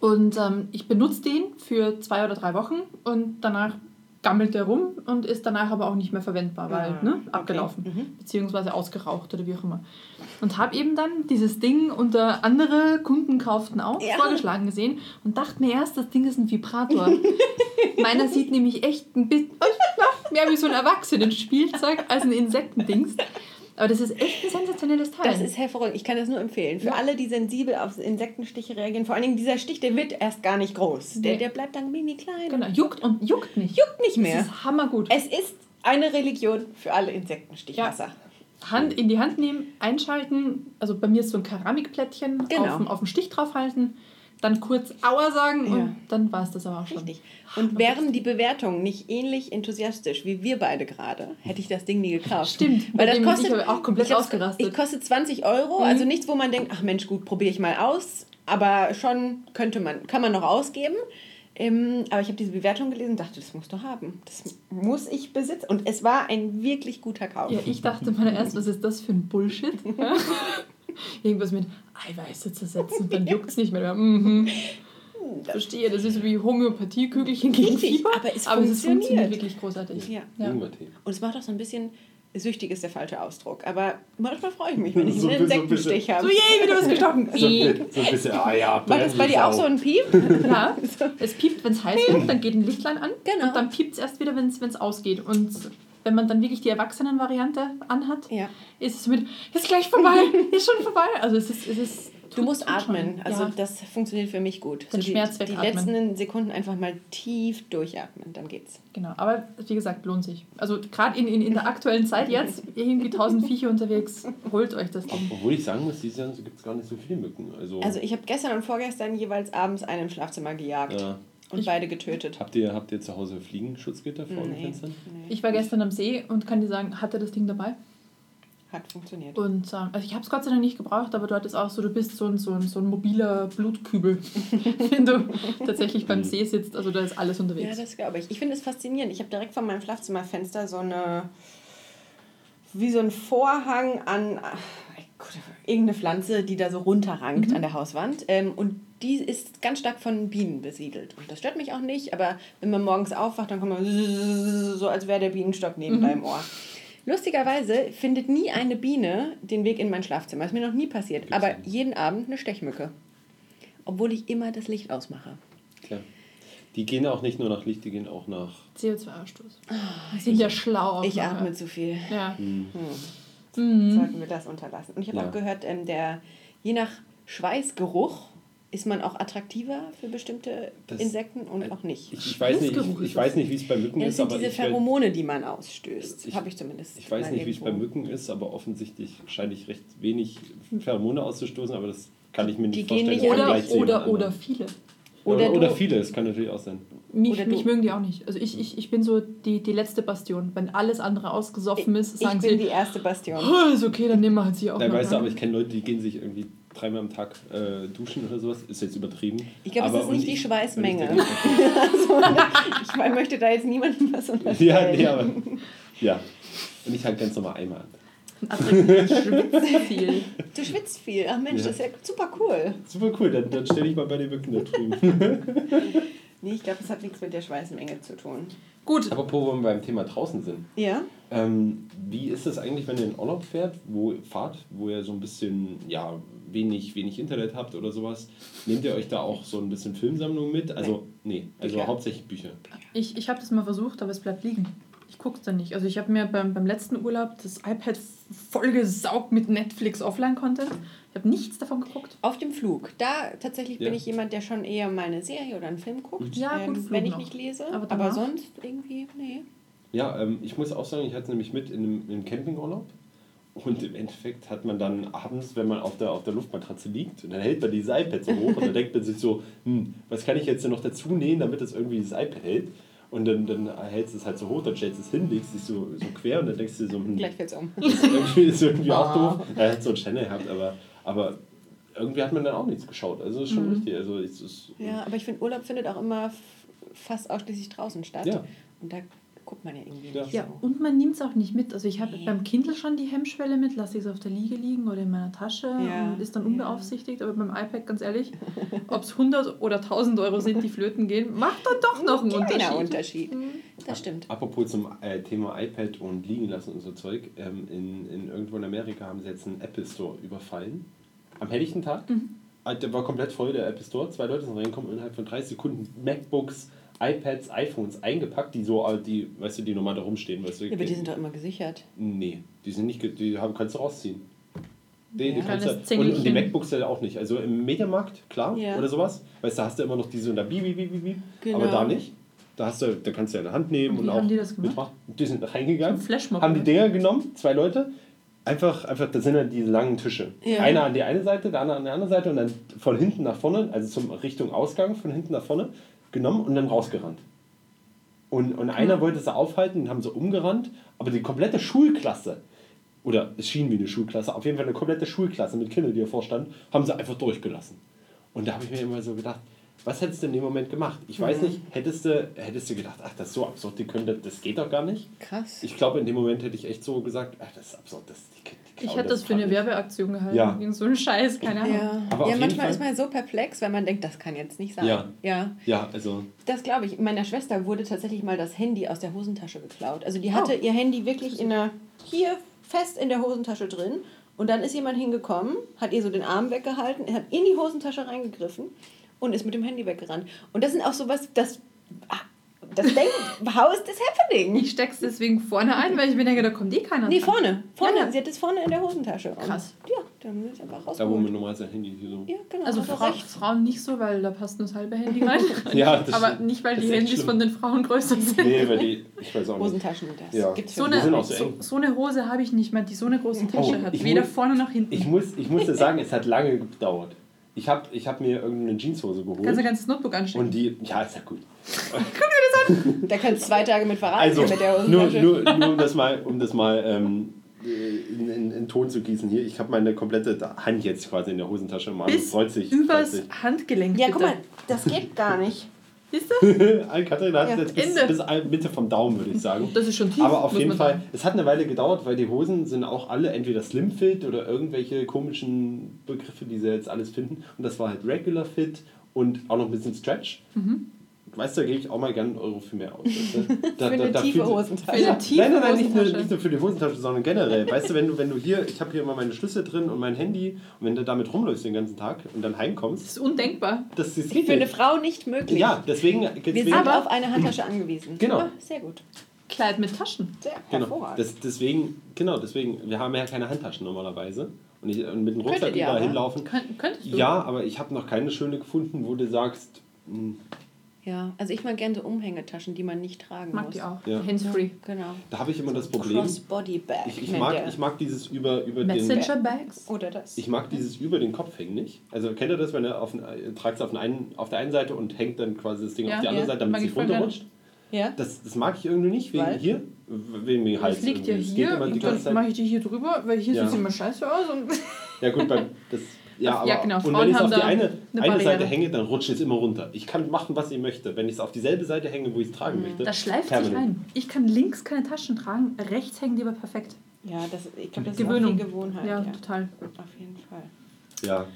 Und ähm, ich benutze den für zwei oder drei Wochen und danach gammelt der rum und ist danach aber auch nicht mehr verwendbar, weil Ah, ne, okay. abgelaufen, Mhm. beziehungsweise ausgeraucht oder wie auch immer. Und habe eben dann dieses Ding unter andere Kunden kauften auch Ja. vorgeschlagen gesehen und dachte mir erst, das Ding ist ein Vibrator. Meiner sieht nämlich echt ein bisschen mehr wie so ein Erwachsenenspielzeug als ein Insektendings. Aber das ist echt ein sensationelles Teil. Das ist hervorragend. Ich kann das nur empfehlen. Für Ja. alle, die sensibel auf Insektenstiche reagieren. Vor allen Dingen dieser Stich, der wird erst gar nicht groß. Der, Nee. der bleibt dann mini klein. genau, juckt und juckt nicht. Juckt nicht Das mehr. ist hammergut. Es ist eine Religion für alle Insektenstichwasser. Hand in die Hand nehmen, einschalten, also bei mir ist so ein Keramikplättchen Genau. auf, dem- auf dem Stich draufhalten, dann kurz Aua sagen Ja. und dann war es das aber auch schon. Richtig. Und wären die Bewertungen nicht ähnlich enthusiastisch wie wir beide gerade, hätte ich das Ding nie gekauft. Stimmt, weil das kostet ich auch komplett ich ausgerastet. Ich kostet 20 Euro, Mhm. also nichts, wo man denkt, ach Mensch, gut, probiere ich mal aus, aber schon könnte man, kann man noch ausgeben. Ähm, aber ich habe diese Bewertung gelesen und dachte, das musst du haben. Das muss ich besitzen. Und es war ein wirklich guter Kauf. Ja, ich dachte mal erst, was ist das für ein Bullshit? Irgendwas mit Eiweiße zersetzen und dann juckt es nicht mehr. Mhm. Verstehe, das ist wie Homöopathiekügelchen gegen Fieber. aber es aber es funktioniert. wirklich großartig. Ja. Ja. Und es macht auch so ein bisschen, süchtig ist der falsche Ausdruck, aber manchmal freue ich mich, wenn ich So einen Insektenstich habe. So, je, wieder was gestochen. So ein, so ein bisschen, ah ja, Macht das bei dir auch so ein Piep? Ja, es piept, wenn es heiß wird, dann geht ein Lichtlein an Genau. und dann piept es erst wieder, wenn es ausgeht. Und wenn man dann wirklich die Erwachsenen-Variante anhat, Ja. ist es mit, ist gleich vorbei, ist schon vorbei. Also es ist, es ist Du musst tut schon. atmen. Also ja. das funktioniert für mich gut. Den die, Schmerz die wegatmen. letzten Sekunden einfach mal tief durchatmen, dann geht's. Genau, aber wie gesagt, lohnt sich. Also gerade in, in, in der aktuellen Zeit jetzt, irgendwie tausend Viecher unterwegs, holt euch das Ding. Obwohl ich sagen muss, dieses Jahr gibt es gar nicht so viele Mücken. Also, Also ich habe gestern und vorgestern jeweils abends einen im Schlafzimmer gejagt ja. Und Ich- beide getötet. habt, ihr, habt ihr zu Hause Fliegenschutzgitter vor den Nee, Fenstern? nee. Ich war gestern am See und kann dir sagen, hatte das Ding dabei. Hat funktioniert. Und ähm, also ich habe es Gott sei Dank nicht gebraucht, aber dort ist auch so, du bist so ein, so ein, so ein mobiler Blutkübel, wenn du tatsächlich beim See sitzt. Also da ist alles Ja, unterwegs. das glaube ich. Ich finde es faszinierend. Ich habe direkt vor meinem Schlafzimmerfenster so eine, wie so ein Vorhang an irgendeine Pflanze, die da so runterrankt Mhm. an der Hauswand. Ähm, und die ist ganz stark von Bienen besiedelt. Und das stört mich auch nicht, aber wenn man morgens aufwacht, dann kommt man so, als wäre der Bienenstock neben Mhm. deinem Ohr. Lustigerweise findet nie eine Biene den Weg in mein Schlafzimmer. Ist mir noch nie passiert. Gibt's aber nicht. jeden Abend eine Stechmücke. Obwohl ich immer das Licht ausmache. Klar. Die gehen auch nicht nur nach Licht, die gehen auch nach. CO2-Ausstoß. Die sind ja schlau. auch Ich atme zu viel. Ja. Hm. Mhm. Sollten wir das unterlassen. Und ich habe Ja. auch gehört, ähm, der, je nach Schweißgeruch ist man auch attraktiver für bestimmte Das- Insekten und auch nicht. Ich, ich weiß nicht, ich, ich weiß das. nicht, wie es bei Mücken Ja, das ist, sind aber diese Pheromone, die man ausstößt. Ich- Habe ich zumindest. ich weiß nicht, wie es bei. Mücken ist, aber offensichtlich scheine ich recht wenig Pheromone auszustoßen, aber das kann ich mir nicht Die gehen vorstellen. nicht dass man Oder, oder, oder viele. Oder oder, oder viele, das kann natürlich auch sein. Mich, Oder mich mögen die auch nicht. Also ich, ich, ich bin so die, die letzte Bastion. Wenn alles andere ausgesoffen ist, Ich sagen bin die sie, erste Bastion. oh, ist okay, dann nehmen wir halt sie auch noch. weißt du, aber ich kenne Leute, die gehen sich irgendwie dreimal am Tag äh, duschen oder sowas. Ist jetzt übertrieben. Ich glaube, es ist nicht die ich- Schweißmenge. ich Also, ich möchte da jetzt niemandem was Ja, unterstellen. nee, aber. Ja. Und ich halt ganz normal einmal an. Attraktiv, schwitzt viel. Du schwitzt viel. Ach Mensch, Ja. das ist ja super cool. Super cool, dann, dann stelle ich mal bei den Mücken da drüben. Nee, ich glaube, das hat nichts mit der Schweißmenge zu tun. Gut, Apropos, wo wir beim Thema draußen sind. Ja? Ähm, wie ist es eigentlich, wenn ihr in Urlaub fährt, wo fahrt, wo ihr so ein bisschen, ja, wenig, wenig Internet habt oder sowas? Nehmt ihr euch da auch so ein bisschen Filmsammlung mit? Also, nee, also Bücher. hauptsächlich Bücher. ich, ich habe das mal versucht, aber es bleibt liegen. Ich gucke es dann nicht. Also ich habe mir beim, beim letzten Urlaub das iPad vollgesaugt mit Netflix Offline-Content. Ich habe nichts davon geguckt. Auf dem Flug. Da tatsächlich Ja. bin ich jemand, der schon eher mal eine Serie oder einen Film guckt. Ja, gut, ähm, Flug wenn ich noch. nicht lese. Aber Aber, sonst irgendwie, nee. Ja, ähm, ich muss auch sagen, ich hatte es nämlich mit in einem, in einem Campingurlaub. Und im Endeffekt hat man dann abends, wenn man auf der, auf der Luftmatratze liegt, und dann hält man dieses iPad so hoch und dann denkt man sich so, hm, was kann ich jetzt denn noch dazu nähen, damit das irgendwie dieses iPad hält? Und dann, dann hältst du es halt so hoch, dann stellst du es hin, legst dich so, so quer und dann denkst du dir so, hm, Gleich fällt's um. das ist irgendwie, ist irgendwie auch doof. Er hat so einen Channel gehabt, aber, aber irgendwie hat man dann auch nichts geschaut. Also ist schon richtig. Also es ist, Ja, aber ich finde, Urlaub findet auch immer fast ausschließlich draußen statt. Ja. Und da guckt man ja irgendwie Ja. nicht Ja, so. und man nimmt es auch nicht mit. Also ich habe Nee. beim Kindle schon die Hemmschwelle mit, lasse ich es auf der Liege liegen oder in meiner Tasche Ja. und ist dann unbeaufsichtigt. Aber beim iPad, ganz ehrlich, ob es 100 oder 1000 Euro sind, die flöten gehen, macht dann doch noch einen Unterschied. Unterschied. Das stimmt. Apropos zum äh, Thema iPad und liegen lassen und so Zeug. Ähm, in, in irgendwo in Amerika haben sie jetzt einen Apple Store überfallen. Am helllichten Tag. Äh, Der war komplett voll, der Apple Store. Zwei Leute sind reingekommen und innerhalb von 30 Sekunden MacBooks, iPads, iPhones eingepackt, die so, äh, die, weißt du, die normal da rumstehen. Weißt du, Ja, aber die sind doch immer gesichert. Nee, die sind nicht, die haben, kannst du rausziehen. Die, die Ja. kannst Kleines du, und, und die. MacBooks ja auch nicht. Also im Mediamarkt, klar, Ja. oder sowas. Weißt du, da hast du immer noch diese und da bieb, bieb, bieb, bieb. Genau. Aber da nicht. Da, hast du, da kannst du ja in der Hand nehmen Und und, auch haben die das gemacht? mitmachen. Die sind reingegangen, haben die? Dinger genommen, zwei Leute. Einfach, einfach, das sind ja diese langen Tische. Ja. Einer an die eine Seite, der andere an die andere Seite und dann von hinten nach vorne, also zum Richtung Ausgang, von hinten nach vorne, genommen und dann rausgerannt. Und, und einer wollte sie aufhalten, haben sie umgerannt, aber die komplette Schulklasse, oder es schien wie eine Schulklasse, auf jeden Fall eine komplette Schulklasse mit Kindern, die davor standen, haben sie einfach durchgelassen. Und da habe ich mir immer so gedacht, was hättest du in dem Moment gemacht? Ich weiß Mhm. nicht, hättest du, hättest du gedacht, ach, das ist so absurd, die können das, das geht doch gar nicht. Krass. Ich glaube, in dem Moment hätte ich echt so gesagt, ach, das ist absurd, das, die, die Ich hätte das für eine. Werbeaktion gehalten. Ja. Irgend so ein Scheiß, keine Ahnung. Ja, Aber ja manchmal Fall- ist man so perplex, weil man denkt, das kann jetzt nicht sein. Ja. ja. Ja, also, Das glaube ich. Meiner Schwester wurde tatsächlich mal das Handy aus der Hosentasche geklaut. Also die hatte ihr Handy wirklich in der, hier fest in der Hosentasche drin. Und dann ist jemand hingekommen, hat ihr so den Arm weggehalten, hat in die Hosentasche reingegriffen und ist mit dem Handy weggerannt. Und das sind auch sowas, das, ah, das denkt, how is this happening? Ich steck's deswegen vorne ein, weil ich mir denke, da kommt eh keiner Nee, dran. vorne. Vorne. Ja, ja. Sie hat es vorne in der Hosentasche. Und Krass. Ja, dann ist einfach da wo man normal sein Handy hier so. Ja, genau. Also Fra rechts. Frauen nicht so, weil da passt nur das halbe Handy rein. Ja, das Aber nicht, weil die Handys schlimm. von den Frauen größer sind. Nee, weil die, ich weiß auch nicht. Hosentaschen, das Ja. gibt's So eine, auch so so, so eine Hose habe ich nicht mehr, die so eine große Tasche Oh, hat. ich Weder muss- vorne noch hinten. Ich muss, ich muss dir sagen, es hat lange gedauert. Ich habe ich hab mir irgendeine Jeanshose geholt. Kannst du ein ganzes Notebook anstecken. und die, ja, ist ja gut. Da kannst du zwei Tage mit verraten Also, mit der nur, Hosentasche. nur, nur um das mal, um das mal ähm, in, in, in Ton zu gießen hier. Ich habe meine komplette Hand jetzt quasi in der Hosentasche. Man Bis freut sich. übers freut sich. Handgelenk. Ja, bitte. guck mal, das geht gar nicht. Siehst du? Katrin hat Ja, jetzt bis, Ende. bis Mitte vom Daumen, würde ich sagen. Das ist schon tief. Aber auf jeden Fall, sagen. es hat eine Weile gedauert, weil die Hosen sind auch alle entweder Slim Fit oder irgendwelche komischen Begriffe, die sie jetzt alles finden. Und das war halt Regular Fit und auch noch ein bisschen Stretch. Mhm. Weißt du, da gebe ich auch mal gerne einen Euro für mehr aus. Weißt du? Da, Für eine tiefe fühlt- Hosentasche. Für eine tiefe nein, nein, nein, nicht nur, nicht nur für die Hosentasche, sondern generell. Weißt du, wenn du, wenn du hier, ich habe hier immer meine Schlüssel drin und mein Handy und wenn du damit rumläufst den ganzen Tag und dann heimkommst, Das ist undenkbar. das ist Für eine. Frau nicht möglich. Ja, deswegen, Wir deswegen sind auf eine Handtasche angewiesen. Genau. Ja, sehr gut. Kleid mit Taschen. Sehr Genau. hervorragend. Das, deswegen, genau, deswegen, wir haben ja keine Handtaschen normalerweise. Und, ich, und mit dem Rucksack überall aber. hinlaufen. Könnt, könntest du? Ja, aber ich habe noch keine schöne gefunden, wo du sagst, hm, ja, also ich mag gerne so Umhängetaschen, die man nicht tragen Mag muss. die auch. Ja. Handsfree. Genau. da habe ich immer das Problem. Crossbody-Bag. Ich, ich, nennt mag, ich mag dieses über, über den. Messenger Bags. Oder das. Ich mag dieses über den Kopf hängen nicht. Also kennt ihr das, wenn er auf, den- äh, tragt es auf, den einen, auf der einen Seite und hängt dann quasi das Ding Ja, auf die andere ja. Seite, damit Mag es ich nicht runterrutscht? ja? Das, das mag ich irgendwie nicht, wegen Weil? hier, wegen dem Hals. Das liegt ja hier geht immer die und ganze dann Zeit. mache ich die hier drüber, weil hier Ja. sieht es immer scheiße aus. Und Ja gut, beim, das, ja, aber, Ja, genau, und wenn ich es auf die eine, eine eine. Seite hänge, dann rutscht es immer runter. Ich kann machen, was ich möchte. Wenn ich es auf dieselbe Seite hänge, wo ich es tragen möchte. das schleift sich permanent. ein. Ich kann links keine Taschen tragen, rechts hängen die aber perfekt. Ja, das, ich glaube, das Gewöhnung. ist auch viel Gewohnheit. ja, Ja, total. Auf jeden Fall. Ja.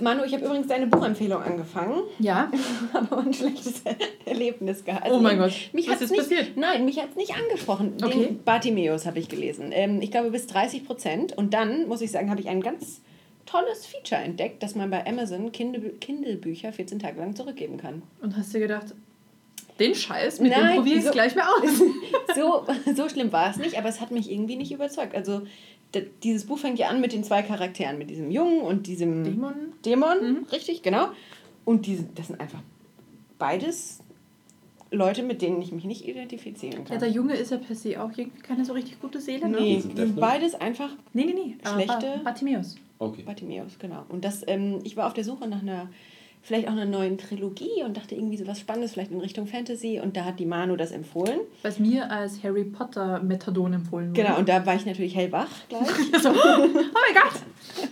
Manu, ich habe übrigens deine Buchempfehlung angefangen, Ja, aber ein schlechtes Erlebnis gehabt. Oh mein Gott. Mich Was ist nicht, passiert? Nein, mich hat es nicht angesprochen. Okay. Den Bartimeus habe ich gelesen. Ähm, ich glaube bis 30 Prozent. Und dann, muss ich sagen, habe ich ein ganz tolles Feature entdeckt, dass man bei Amazon Kindle- Kindle-Bücher 14 Tage lang zurückgeben kann. und hast dir gedacht, den Scheiß, mit dem Nein, probiere ich es so- gleich mal aus. so, so schlimm war es nicht, aber es hat mich irgendwie nicht überzeugt. Also d- dieses Buch fängt ja an mit den zwei Charakteren, mit diesem Jungen und diesem Dämon? Dämon, Mhm. richtig, genau. Und diese, das sind einfach beides Leute, mit denen ich mich nicht identifizieren Ja, kann. der Junge ist ja per se auch irgendwie keine so richtig gute Seele, ne? nee, sind Note? beides einfach Nee, nee, nee. Schlechte- Ba- Bartimäus. Okay. Bartimäus, genau. Und das, ähm, ich war auf der Suche nach einer, vielleicht auch einer neuen Trilogie und dachte irgendwie so was Spannendes, vielleicht in Richtung Fantasy. Und da hat die Manu das empfohlen. Was mir als Harry Potter Methadon empfohlen wurde. Genau, und da war ich natürlich hellwach gleich. so, oh mein Gott!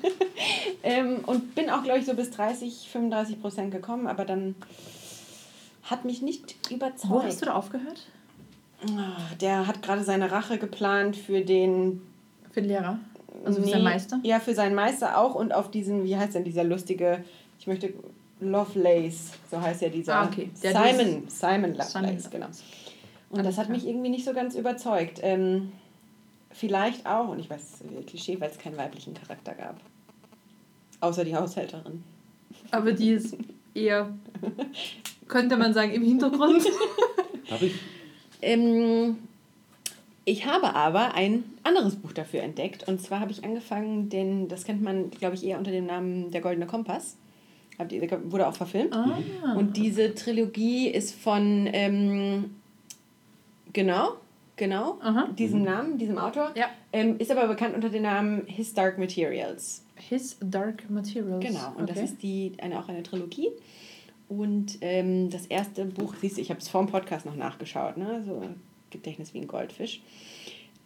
ähm, und bin auch, glaube ich, so bis 30, 35 Prozent gekommen, aber dann hat mich nicht überzeugt. Wo hast du da aufgehört? Ah, Der hat gerade seine Rache geplant für den. Für den Lehrer. Also für Nee, seinen Meister. Ja, für seinen Meister auch und auf diesen, wie heißt denn dieser lustige, ich möchte Lovelace, so heißt ja dieser. Ah, okay. Der Simon, Simon Lovelace, Simon genau. Und das hat mich irgendwie nicht so ganz überzeugt. Ähm, vielleicht auch, und ich weiß, Klischee, weil es keinen weiblichen Charakter gab. Außer die Haushälterin. Aber die ist eher, könnte man sagen, im Hintergrund. Habe ich? Ähm, ich habe aber ein anderes Buch dafür entdeckt. Und zwar habe ich angefangen, den, das kennt man, glaube ich, eher unter dem Namen Der Goldene Kompass. Wurde auch verfilmt. ah. Und diese Trilogie ist von, ähm, genau, genau, Aha. diesem Namen, diesem Autor. Ja. Ähm, ist aber bekannt unter dem Namen His Dark Materials. His Dark Materials. Genau, und okay. das ist die, eine, auch eine Trilogie. Und ähm, das erste Buch, siehst du, ich habe es vor dem Podcast noch nachgeschaut, ne? so Gedächtnis wie ein Goldfisch.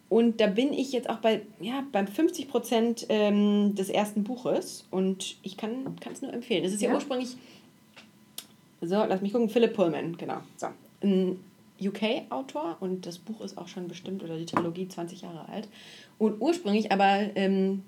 Und da bin ich jetzt auch bei, ja, beim 50 Prozent ähm, des ersten Buches und ich kann es nur empfehlen. Es ist ja, Ja. ursprünglich, so, lass mich gucken, Philip Pullman, genau. So, ein UK-Autor und das Buch ist auch schon bestimmt, oder die Trilogie 20 Jahre alt. Und ursprünglich aber ähm,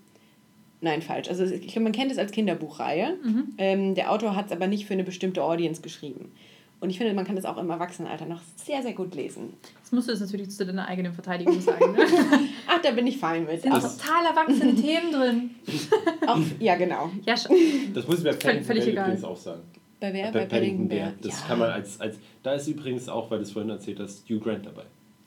Nein, falsch. Also ich glaube, man kennt es als Kinderbuchreihe. Mhm. Ähm, der Autor hat es aber nicht für eine bestimmte Audience geschrieben. Und ich finde, man kann es auch im Erwachsenenalter noch sehr, sehr gut lesen. Das musst du jetzt natürlich zu deiner eigenen Verteidigung sagen. Ne? Ach, da bin ich fein mit. sind Auch, total erwachsene Themen drin. auch, ja, genau. Ja, Das muss ich Paddington völlig Bear egal. auch sagen. Bei wer? Bei Bei Paddington Bear. Das ja. kann man als, als. Da ist übrigens auch, weil du es vorhin erzählt hast, Hugh Grant dabei.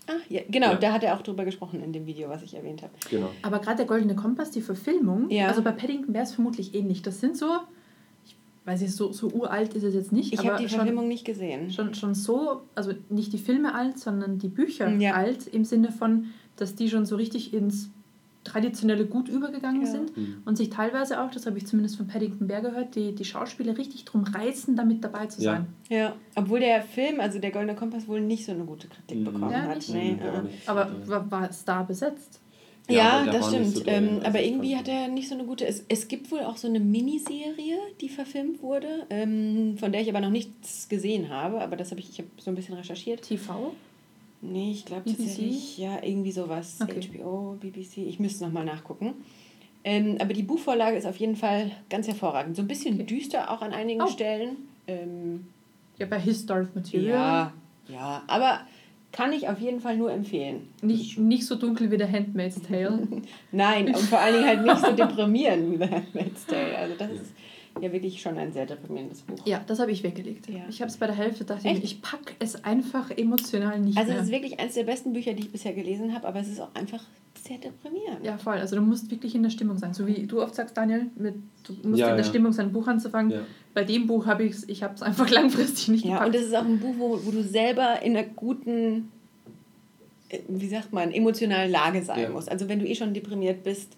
Ah, ja, genau, Ja. da hat er auch drüber gesprochen in dem Video, was ich erwähnt habe. Genau. Aber gerade der Goldene Kompass, die Verfilmung, Ja. also bei Paddington wäre es vermutlich ähnlich. Das sind so, ich weiß nicht, so, so uralt ist es jetzt nicht, Ich habe die schon, Verfilmung nicht gesehen. schon, schon so, also nicht die Filme alt, sondern die Bücher Ja. alt, im Sinne von, dass die schon so richtig ins traditionelle Gut übergegangen Ja. sind Mhm. und sich teilweise auch, das habe ich zumindest von Paddington Bear gehört, die, die Schauspieler richtig drum reißen, damit dabei zu Ja. sein. Ja, obwohl der Film, also der Goldene Kompass, wohl nicht so eine gute Kritik Mhm. bekommen Ja, hat. Nee, Mhm. Aber Ja. war, war Star besetzt? Ja, der das stimmt. so ähm, aber irgendwie hat er nicht so eine gute. Es, es gibt wohl auch so eine Miniserie, die verfilmt wurde, ähm, von der ich aber noch nichts gesehen habe. Aber das habe ich, ich habe so ein bisschen recherchiert. TV? Nee, ich glaube tatsächlich, ja, irgendwie sowas. Okay. HBO, BBC, ich müsste nochmal nachgucken. Ähm, aber die Buchvorlage ist auf jeden Fall ganz hervorragend. So ein bisschen Okay. düster auch an einigen Oh. Stellen. Ähm, Ja, bei His Dark Material. ja, ja, aber kann ich auf jeden Fall nur empfehlen. Nicht, nicht so dunkel wie der Handmaid's Tale. Nein, und vor allen Dingen halt nicht so deprimierend wie The Handmaid's Tale. Also das ist ja wirklich schon ein sehr deprimierendes Buch. Ja, das habe ich weggelegt. Ja. Ich habe es bei der Hälfte, dachte ich, Echt? ich packe es einfach emotional nicht Also mehr. es ist wirklich eines der besten Bücher, die ich bisher gelesen habe, aber es ist auch einfach sehr deprimierend. ja, voll. Also du musst wirklich in der Stimmung sein. So wie du oft sagst, Daniel, mit, du musst Ja, in der ja. Stimmung sein, ein Buch anzufangen. Ja. Bei dem Buch habe ich es, ich habe es einfach langfristig nicht Ja, gepackt. und es ist auch ein Buch, wo, wo du selber in einer guten, äh, wie sagt man, emotionalen Lage sein Ja. musst. Also wenn du eh schon deprimiert bist,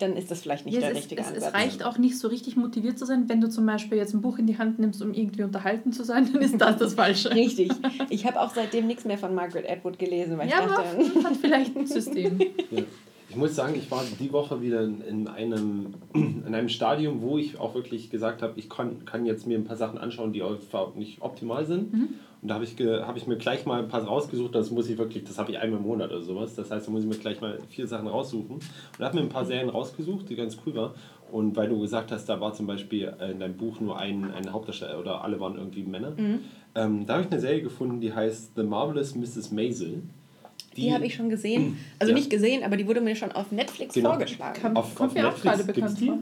dann ist das vielleicht nicht Ja, der es, ist, richtige es, Ansatz. es reicht auch nicht so richtig motiviert zu sein, wenn du zum Beispiel jetzt ein Buch in die Hand nimmst, um irgendwie unterhalten zu sein, dann ist das das Falsche. Richtig. Ich habe auch seitdem nichts mehr von Margaret Atwood gelesen, weil Ja, ich aber dachte, hat vielleicht ein System. Ja. Ich muss sagen, ich war die Woche wieder in, in, einem, in einem Stadium, wo ich auch wirklich gesagt habe, ich kann, kann jetzt mir ein paar Sachen anschauen, die einfach nicht optimal sind. Mhm. Und da habe ich, hab ich mir gleich mal ein paar rausgesucht, das muss ich wirklich, das habe ich einmal im Monat oder sowas. Das heißt, da muss ich mir gleich mal vier Sachen raussuchen. Und habe mir ein paar Serien rausgesucht, die ganz cool waren. Und weil du gesagt hast, da war zum Beispiel in deinem Buch nur ein, ein Hauptdarsteller oder alle waren irgendwie Männer. Mhm. Ähm, da habe ich eine Serie gefunden, die heißt The Marvelous Mrs. Maisel. die, habe ich schon gesehen. Also Ja. nicht gesehen, aber die wurde mir schon auf Netflix Genau. vorgeschlagen. Kam, Auf- kommt auf mir auch Netflix gerade gibt's bekannt die? vor.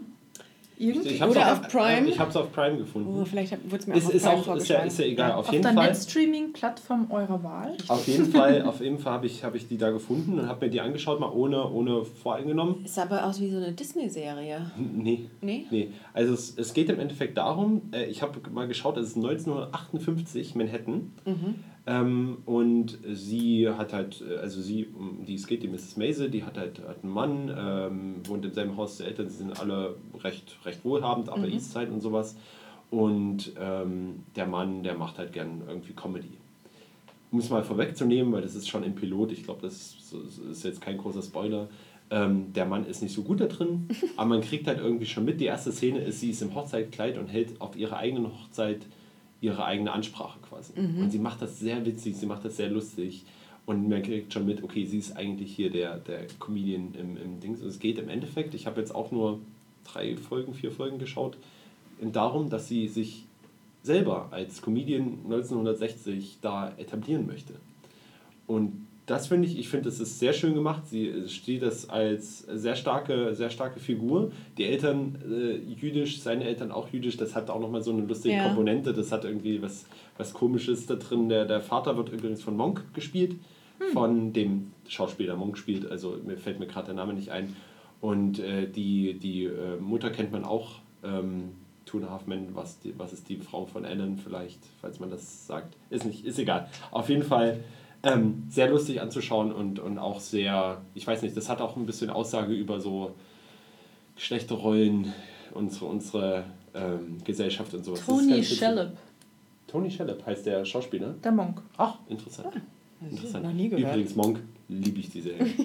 Irgendwie? Ich hab's Oder auf, auf Prime? Äh, ich habe es auf Prime gefunden. Oh, vielleicht wurde es mir ist, auch auf ist, Prime auch, ist, ja, ist ja egal. Auf, Auf jeden der Fall. Netstreaming-Plattform eurer Wahl? Auf jeden Fall, auf jeden Fall habe ich, hab ich die da gefunden und habe mir die angeschaut, mal ohne, ohne voreingenommen. Es sah aber aus wie so eine Disney-Serie. Nee. Nee? Nee. Also es, es geht im Endeffekt darum, äh, ich habe mal geschaut, es ist 1958 Manhattan. Mhm. Ähm, und sie hat halt, äh, also sie, um die es geht, die Mrs. Maisel, die hat halt hat einen Mann, ähm, wohnt im selben Haus der Eltern, sie sind alle recht, recht wohlhabend, aber Mhm. Eastside und sowas. Und ähm, der Mann, der macht halt gern irgendwie Comedy. Um es mal vorwegzunehmen, weil das ist schon im Pilot, ich glaube, das ist, das ist jetzt kein großer Spoiler. Ähm, der Mann ist nicht so gut da drin, aber man kriegt halt irgendwie schon mit. Die erste Szene ist, sie ist im Hochzeitkleid und hält auf ihrer eigenen Hochzeit ihre eigene Ansprache quasi. Und sie macht das sehr witzig, sie macht das sehr lustig. Und man kriegt schon mit, okay, sie ist eigentlich hier der, der Comedian im, im Dings. Und es geht im Endeffekt, ich habe jetzt auch nur drei Folgen, vier Folgen geschaut, darum, dass sie sich selber als Comedian 1960 da etablieren möchte. Und das finde ich, ich finde, das ist sehr schön gemacht. Sie steht das als sehr starke, sehr starke Figur. Die Eltern äh, jüdisch, seine Eltern auch jüdisch, das hat auch nochmal so eine lustige Ja. Komponente, das hat irgendwie was, was Komisches da drin. Der, der Vater wird übrigens von Monk gespielt, von dem Schauspieler Monk spielt, also mir fällt mir gerade der Name nicht ein. Und äh, die, die äh, Mutter kennt man auch, ähm, Two and a Half Men, was, die, was ist die Frau von Ellen vielleicht, falls man das sagt. Ist nicht, ist egal. Auf jeden Fall ähm, sehr lustig anzuschauen und, und auch sehr, ich weiß nicht, das hat auch ein bisschen Aussage über so Geschlechterrollen, unsere, unsere ähm, Gesellschaft und sowas. Tony. Shellop, Tony Shellop heißt der Schauspieler. der Monk. Ach, interessant. Das interessant. noch nie gehört. Übrigens, Monk, liebe ich die Serie.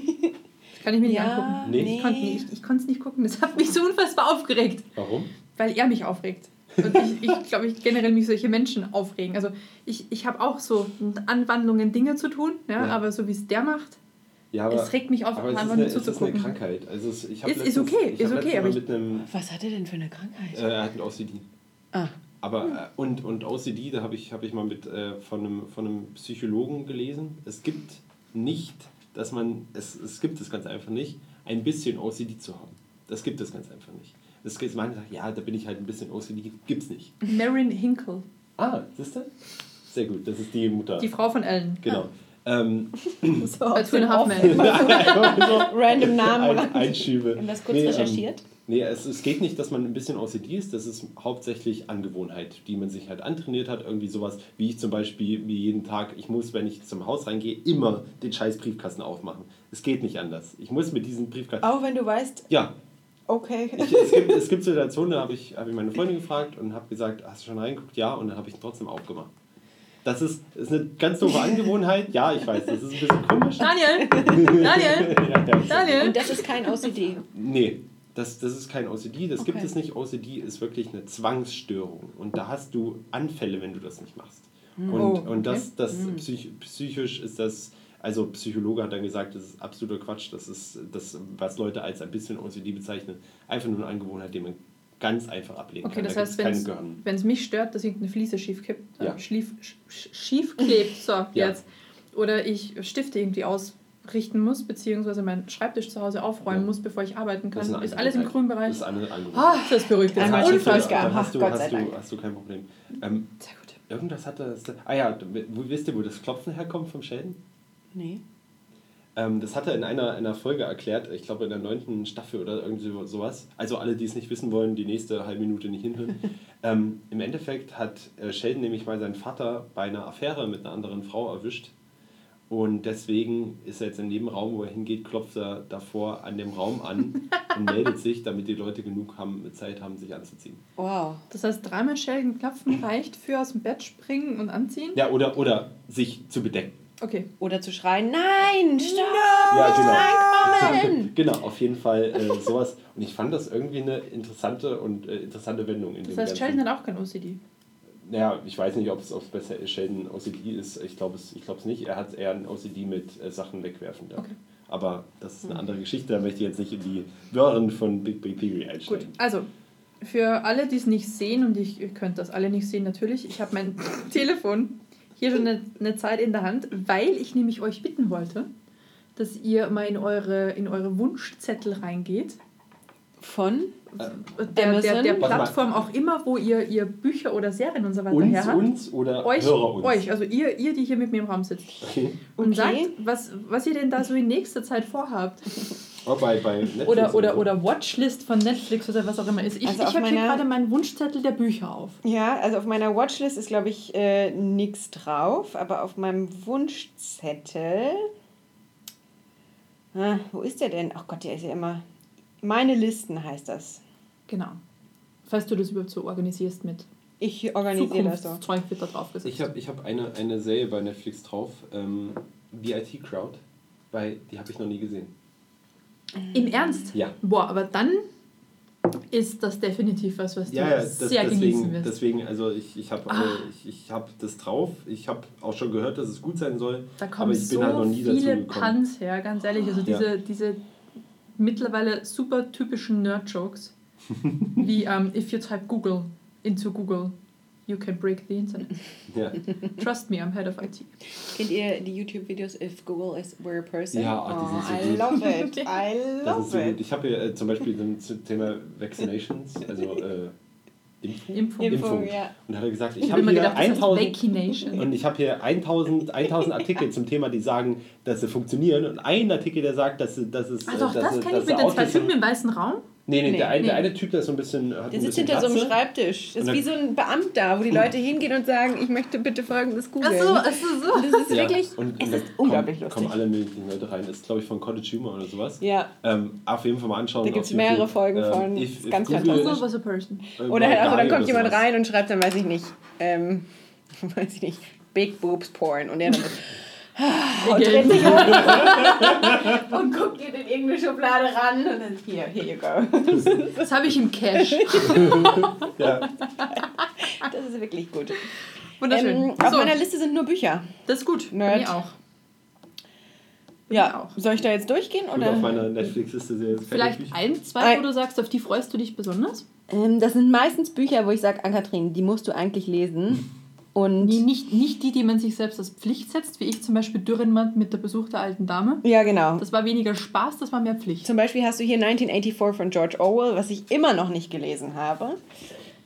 Das kann ich mir nicht Ja, angucken. Nee. Ich konnte nicht, ich konnte es nicht gucken. Das hat mich so unfassbar aufgeregt, Warum? weil er mich aufregt. Und ich, ich glaube, ich generell mich solche Menschen aufregen. Also ich, ich habe auch so mit Anwandlungen Dinge zu tun, ja, Ja. aber so wie es der macht, Ja, es regt mich auf, aber ist, einfach eine, nur es ist eine zuzugucken. Krankheit. Also es, ich Ist- ist letztens- okay, ich ist okay, aber ich- mit einem Was hat er denn für eine Krankheit? Äh, er hat ein OCD. ah, Aber äh, und, und OCD, da habe ich, hab ich mal mit äh, von, einem, von einem Psychologen gelesen. Es gibt nicht, dass man, es, es gibt es ganz einfach nicht, ein bisschen OCD zu haben. Das gibt es ganz einfach nicht. Es gibt manche sagen, ja, da bin ich halt ein bisschen OCD, gibt's nicht. Marin Hinkle, Ah, siehst du? Sehr gut, das ist die Mutter. die Frau von Ellen. Genau. Ähm, so Als für eine Halfman. Random Namen. ein, Einschübe. Wir haben das kurz Nee, ähm, recherchiert. Nee, es, es geht nicht, dass man ein bisschen OCD ist, das ist hauptsächlich Angewohnheit, die man sich halt antrainiert hat. Irgendwie sowas, wie ich zum Beispiel, wie jeden Tag, ich muss, wenn ich zum Haus reingehe, immer den scheiß Briefkasten aufmachen. Es geht nicht anders. Ich muss mit diesem Briefkasten. Auch wenn du weißt, Ja, okay. ich, es, gibt, es gibt Situationen, da habe ich, hab ich meine Freundin gefragt und habe gesagt, hast du schon reingeguckt? Ja, und dann habe ich ihn trotzdem aufgemacht. Das ist, ist eine ganz doofe Angewohnheit. Ja, ich weiß, das ist ein bisschen komisch. Daniel! Daniel! ja. Daniel! Und das ist kein OCD. Nee, das, das ist kein OCD, das gibt Okay. es nicht. OCD ist wirklich eine Zwangsstörung und da hast du Anfälle, wenn du das nicht machst. Und, Oh, okay. und das, das psych, psychisch ist das, also Psychologe hat dann gesagt, das ist absoluter Quatsch, das ist das, was Leute als ein bisschen OCD bezeichnen, einfach nur eine Angewohnheit, die man ganz einfach ablegen Okay, kann. das Da heißt, wenn es mich stört, dass irgendeine Fliese schief kippt, äh, Ja. schlief, sch, sch- schief klebt, so, Ja. jetzt. Oder ich Stifte irgendwie ausrichten muss, beziehungsweise meinen Schreibtisch zu Hause aufräumen Ja. muss, bevor ich arbeiten kann. Das Ist, eine alles im grünen Bereich. Das ist eine Angewohnheit. Ah, das beruhigt jetzt. Einmal Dann hast du- hast du, Gott hast, du, Dank. hast du kein Problem. Ähm, Sehr gut. irgendwas hat das. Ah ja, wo, wisst ihr, wo das Klopfen herkommt vom Sheldon? Nee. Ähm, das hat er in einer, einer Folge erklärt, ich glaube in der neunten Staffel oder irgendwie so- sowas. Also alle, die es nicht wissen wollen, die nächste halbe Minute nicht hinhören. ähm, Im Endeffekt hat äh, Sheldon nämlich mal seinen Vater bei einer Affäre mit einer anderen Frau erwischt. Und deswegen ist er jetzt in jedem Raum, wo er hingeht, klopft er davor an dem Raum an und meldet sich, damit die Leute genug haben, Zeit haben, sich anzuziehen. Wow. Das heißt, dreimal Schelgen klopfen reicht für aus dem Bett springen und anziehen? Ja, oder, oder sich zu bedecken. Okay. Oder zu schreien, nein, stopp! Ja, genau. Genau, auf jeden Fall äh, sowas. Und ich fand das irgendwie eine interessante und äh, interessante Wendung in Das dem heißt, Sheldon hat auch kein OCD. Naja, ich weiß nicht, ob es ob es bei Sheldon OCD ist. Ich glaube es, ich glaub es nicht. Er hat eher ein OCD mit äh, Sachen wegwerfen. Ja. Okay. Aber das ist eine andere Geschichte. Da möchte ich jetzt nicht in die Röhren von Big Big Theory Gut, einsteigen. also für alle, die es nicht sehen, und ich, ihr könnt das alle nicht sehen natürlich, ich habe mein Telefon hier schon eine, eine Zeit in der Hand, weil ich nämlich euch bitten wollte, dass ihr mal in eure, in eure Wunschzettel reingeht Von? der, der, der mal. Plattform auch immer, wo ihr, ihr Bücher oder Serien und so weiter Uns, her habt. uns oder euch, Hörer uns? euch, also ihr, ihr, die hier mit mir im Raum sitzt. Okay. Und Okay. sagt, was, was ihr denn da so in nächster Zeit vorhabt. Oh, bei, bei Netflix Oder, oder, so. oder Watchlist von Netflix oder was auch immer ist. Ich, Also ich habe hier gerade meinen Wunschzettel der Bücher auf. Ja, also auf meiner Watchlist ist, glaube ich, äh, nichts drauf, aber auf meinem Wunschzettel. Ah, wo ist der denn? Ach Gott, der ist ja immer. Meine Listen heißt das. Genau. Falls du das überhaupt so organisierst mit Ich organisiere das so. Zukunftszeug wird da drauf gesetzt. Ich habe ich hab eine, eine Serie bei Netflix drauf, ähm, VIT Crowd, weil die habe ich noch nie gesehen. Im Ernst? Ja. Boah, aber dann ist das definitiv was, was du Ja, ja, das, sehr genießen deswegen, wirst. deswegen, also ich, ich habe Ah. ich, ich hab das drauf. Ich habe auch schon gehört, dass es gut sein soll. Da aber kommen ich bin so halt noch nie dazu viele. Puns her, ganz ehrlich. Also Ja. diese, diese mittlerweile super typischen Nerd-Jokes, wie ähm, if you type Google into Google, you can break the internet. Ja, Trust me, I'm head of IT. Kennt ihr die YouTube-Videos If Google is were a person? Ja, ach, die sind so I gut. love it. I das ist love so gut. it. Ich habe hier äh, zum Beispiel zum- Thema Vaccinations, also äh, Impfung. Impfung. Impfung, ja. Und hat er gesagt, ich Ich habe hier gedacht, das heißt 1000 Vaccination. und ich habe hier 1000, 1000 Artikel zum Thema, die sagen, dass sie funktionieren und ein Artikel, der sagt, dass dass es, Ah doch, dass das sie- kenne ich mit den zwei Typen im weißen Raum. Nee, nee, Nee, der, eine, der nee. eine Typ, der ist so ein bisschen hat Der ein sitzt bisschen hinter so einem. Schreibtisch. Das ist wie so ein Beamter, wo die Leute hingehen und sagen, ich möchte bitte folgendes googeln. so. Das ist Ja, wirklich, und, es und ist unglaublich kommen, lustig. kommen alle möglichen Leute rein. Ist, glaube ich, von Cottage Humor oder sowas. Ja. Ähm, auf jeden Fall mal anschauen. Da gibt's YouTube. mehrere Folgen von. if- Ist if ganz fantastisch. Google was a person. Oder halt, also dann kommt jemand rein und schreibt dann, weiß ich nicht, ähm, weiß ich nicht, Big Boobs Porn. Und er dann und dreht sich um und guckt in irgendeine Schublade ran und dann, hier, here you go. Das habe ich im Cache. Ja, Das ist wirklich gut. Wunderschön. Ähm, auf so, meiner Liste sind nur Bücher. das ist gut. Nerd. mir auch. Bei Ja, auch. soll ich da jetzt durchgehen? gut, Oder? auf meiner Netflix-Liste keine Vielleicht ein, zwei, wo du sagst, auf die freust du dich besonders? Ähm, das sind meistens Bücher, wo ich sage, Ann-Kathrin, die musst du eigentlich lesen. Und Nee, nicht, nicht die, die man sich selbst als Pflicht setzt, wie ich zum Beispiel Dürrenmatt mit der Besuch der alten Dame. ja, genau. Das war weniger Spaß, das war mehr Pflicht. Zum Beispiel hast du hier 1984 von George Orwell, was ich immer noch nicht gelesen habe.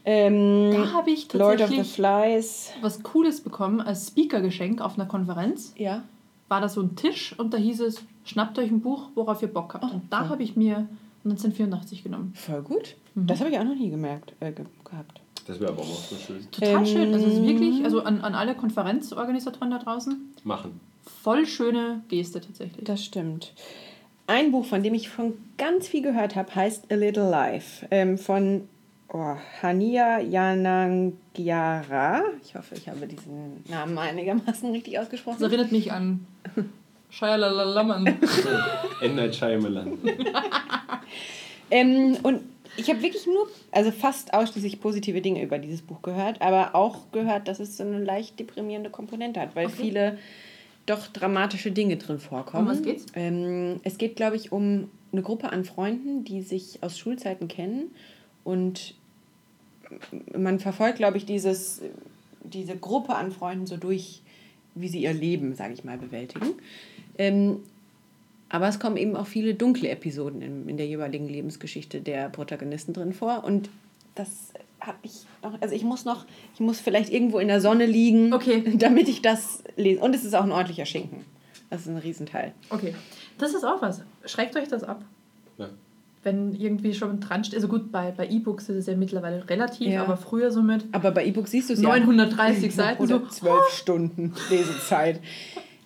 Ähm, Da habe ich Lord of the tatsächlich Flies. was Cooles bekommen als Speaker-Geschenk auf einer Konferenz. Ja. War da so ein Tisch und da hieß es, schnappt euch ein Buch, worauf ihr Bock habt. Oh, und da cool. habe ich mir 1984 genommen. Voll gut. Mhm. Das habe ich auch noch nie gemerkt, äh, ge gehabt. Das wäre aber auch so schön. Total Ähm, schön. Also es ist wirklich, also an, an alle Konferenzorganisatoren da draußen, Machen. voll schöne Geste tatsächlich. Das stimmt. Ein Buch, von dem ich schon ganz viel gehört habe, heißt A Little Life ähm, von oh, Hania Yanangiara. Ich hoffe, ich habe diesen Namen einigermaßen richtig Das ausgesprochen. erinnert mich an Shia N. Night Shyamalan. Ähm, und ich habe wirklich nur, also fast ausschließlich positive Dinge über dieses Buch gehört, aber auch gehört, dass es so eine leicht deprimierende Komponente hat, weil Okay. viele doch dramatische Dinge drin vorkommen. Um was geht's? Ähm, es geht, glaube ich, um eine Gruppe an Freunden, die sich aus Schulzeiten kennen und man verfolgt, glaube ich, dieses, diese Gruppe an Freunden so durch, wie sie ihr Leben, sage ich mal, bewältigen. Ähm, aber es kommen eben auch viele dunkle Episoden in, in der jeweiligen Lebensgeschichte der Protagonisten drin vor. Und das habe ich noch, also ich muss noch, ich muss vielleicht irgendwo in der Sonne liegen, Okay. damit ich das lese. Und es ist auch ein ordentlicher Schinken. Das ist ein Riesenteil. Okay, das ist auch was. Schreibt euch das ab. Ja. Wenn irgendwie schon dran steht. Also gut, bei, bei E-Books ist es ja mittlerweile relativ, Ja. aber früher so mit Aber bei E-Books siehst du es ja. 930 Seiten so. Oder zwölf Stunden Lesezeit.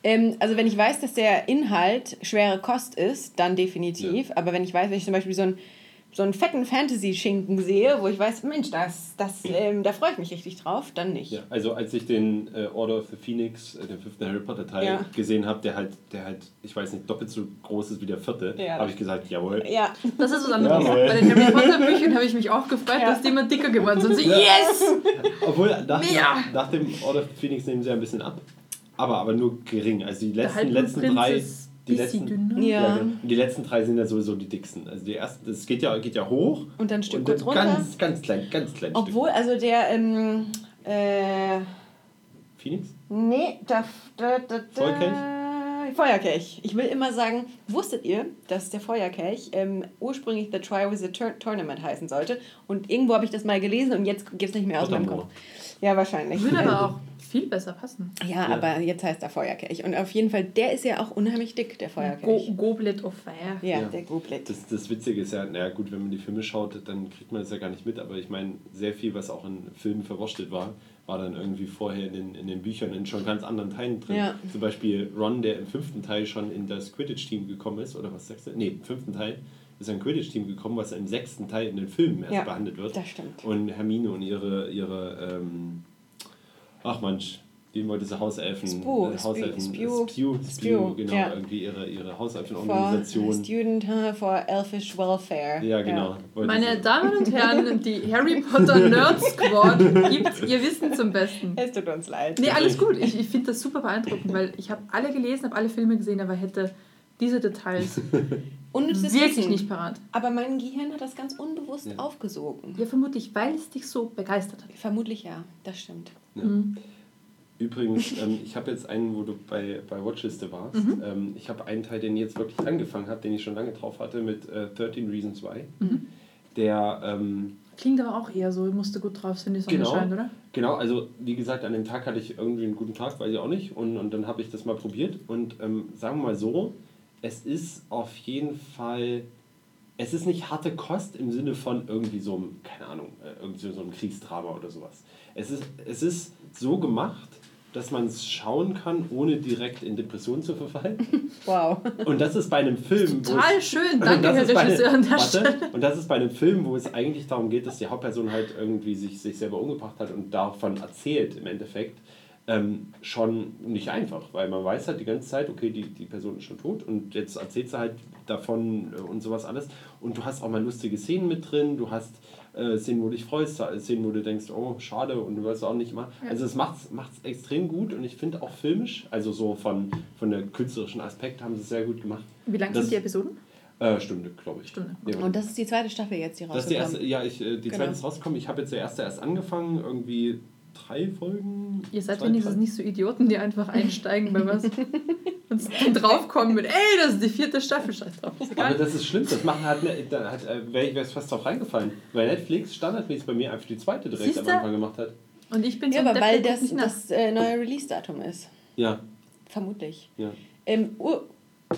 Ähm, also wenn ich weiß, dass der Inhalt schwere Kost ist, dann definitiv. Aber wenn ich weiß, wenn ich zum Beispiel so einen, so einen fetten Fantasy-Schinken sehe, wo ich weiß, Mensch, das, das, ähm, da freue ich mich richtig drauf, dann nicht. Ja, also als ich den äh, Order of the Phoenix, äh, den fünften Harry Potter Teil Ja. gesehen habe, der halt, der halt, ich weiß nicht, doppelt so groß ist wie der vierte, Ja. habe ich gesagt, jawohl. Ja, Das ist was anderes. Jawohl. Bei den Harry Potter Büchern habe ich mich auch gefreut, Ja. dass die immer dicker geworden sind. So, Ja. yes! Obwohl, nach, nach, nach dem Order of the Phoenix nehmen sie ein bisschen ab. Aber, aber nur gering. Also die letzten, letzten drei. Die letzten, dünner. Ja. Und die letzten drei sind ja sowieso die dicksten. Also die ersten, das geht ja, geht ja hoch. und dann ein Stück und kurz dann runter. ganz, ganz klein, ganz klein Obwohl, also der, ähm, äh, Stück. Phoenix? nee, da, da, da, da Vollkelch? Feuerkelch. Ich will immer sagen, wusstet ihr, dass der Feuerkelch ähm, ursprünglich The Try with the Tur Tournament heißen sollte? Und irgendwo habe ich das mal gelesen und jetzt gibt es nicht mehr aus meinem Kopf. Ja, wahrscheinlich. Würde aber auch viel besser passen. Ja, ja, aber jetzt heißt er Feuerkelch. Und auf jeden Fall, der ist ja auch unheimlich dick, der Feuerkelch. Go Goblet of Fire. Ja, ja. der Goblet. Das, das Witzige ist ja, naja gut, wenn man die Filme schaut, dann kriegt man das ja gar nicht mit, aber ich meine, sehr viel, was auch in Filmen verwurschtelt war, war dann irgendwie vorher in den, in den Büchern in schon ganz anderen Teilen drin. Ja. Zum Beispiel Ron, der im fünften Teil schon in das Quidditch-Team gekommen ist, oder was sechste? Nee, im fünften Teil ist ein Quidditch-Team gekommen, was im sechsten Teil in den Filmen erst ja, behandelt wird. Das stimmt. Und Hermine und ihre, ihre ähm, ach manch, wie wollte sie Hauselfen? Spew, äh, Hauselfen Spew, Spew, Spew, genau, ja. irgendwie ihre, ihre Hauselfenorganisation. For Student for Elfish Welfare. Ja, genau. Ja. Meine Damen und Herren, die Harry Potter Nerd Squad gibt ihr Wissen zum Besten. Es tut uns leid. Nee, alles gut. Ich, ich finde das super beeindruckend, weil ich habe alle gelesen, habe alle Filme gesehen, aber hätte diese Details Unnützes wirklich Wissen. nicht parat. Aber mein Gehirn hat das ganz unbewusst Ja. aufgesogen. Ja, vermutlich, weil es dich so begeistert hat. Vermutlich ja, das stimmt. Ja. Mhm. Übrigens, ähm, ich habe jetzt einen, wo du bei, bei Watchliste warst. Mhm. Ähm, ich habe einen Teil, den ich jetzt wirklich angefangen habe, den ich schon lange drauf hatte, mit äh, 13 Reasons Why. Mhm. Der, ähm, Klingt aber auch eher so, musste gut drauf sein, die Sonne Genau. scheint, oder? genau, also wie gesagt, an dem Tag hatte ich irgendwie einen guten Tag, weiß ich auch nicht. Und, und dann habe ich das mal probiert. Und ähm, sagen wir mal so, es ist auf jeden Fall, es ist nicht harte Kost im Sinne von irgendwie so einem, keine Ahnung, äh, irgendwie so einem Kriegsdrama oder sowas. Es ist, es ist so gemacht, dass man es schauen kann, ohne direkt in Depression zu verfallen. Wow. Und das ist bei einem Film. Total es- schön, danke, Herr Regisseur, an der warte. Und das ist bei einem Film, wo es eigentlich darum geht, dass die Hauptperson halt irgendwie sich, sich selber umgebracht hat und davon erzählt im Endeffekt, ähm, schon nicht einfach, weil man weiß halt die ganze Zeit, okay, die, die Person ist schon tot und jetzt erzählt sie halt davon äh, und sowas alles. Und du hast auch mal lustige Szenen mit drin, du hast äh, Szenen, wo du dich freust, Szenen, wo du denkst, oh, schade und du weißt auch nicht mal. Ja. Also es macht es extrem gut und ich finde auch filmisch, also so von, von der künstlerischen Aspekt haben sie es sehr gut gemacht. Wie lang Das- sind die Episoden? Äh, Stunde, glaube ich. Stunde. Ja. Und das ist die zweite Staffel jetzt, die ist rausgekommen. erste, ja, ich, äh, die Genau. zweite ist rausgekommen. Ich habe jetzt der erste erst angefangen, irgendwie drei Folgen. Ihr seid wenigstens nicht so Idioten, die einfach einsteigen bei was und draufkommen mit, ey, das ist die vierte Staffel, scheiß drauf. Ist Aber das ist schlimm, das machen hat, ne- da hat wäre ich wär's fast drauf reingefallen. Weil Netflix standardmäßig bei mir einfach die zweite direkt am Siehste? Anfang gemacht hat. Und ich bin Ja, so ein aber weil das das äh, neue Release-Datum ist. Ja, Vermutlich. ja. Ähm, ur-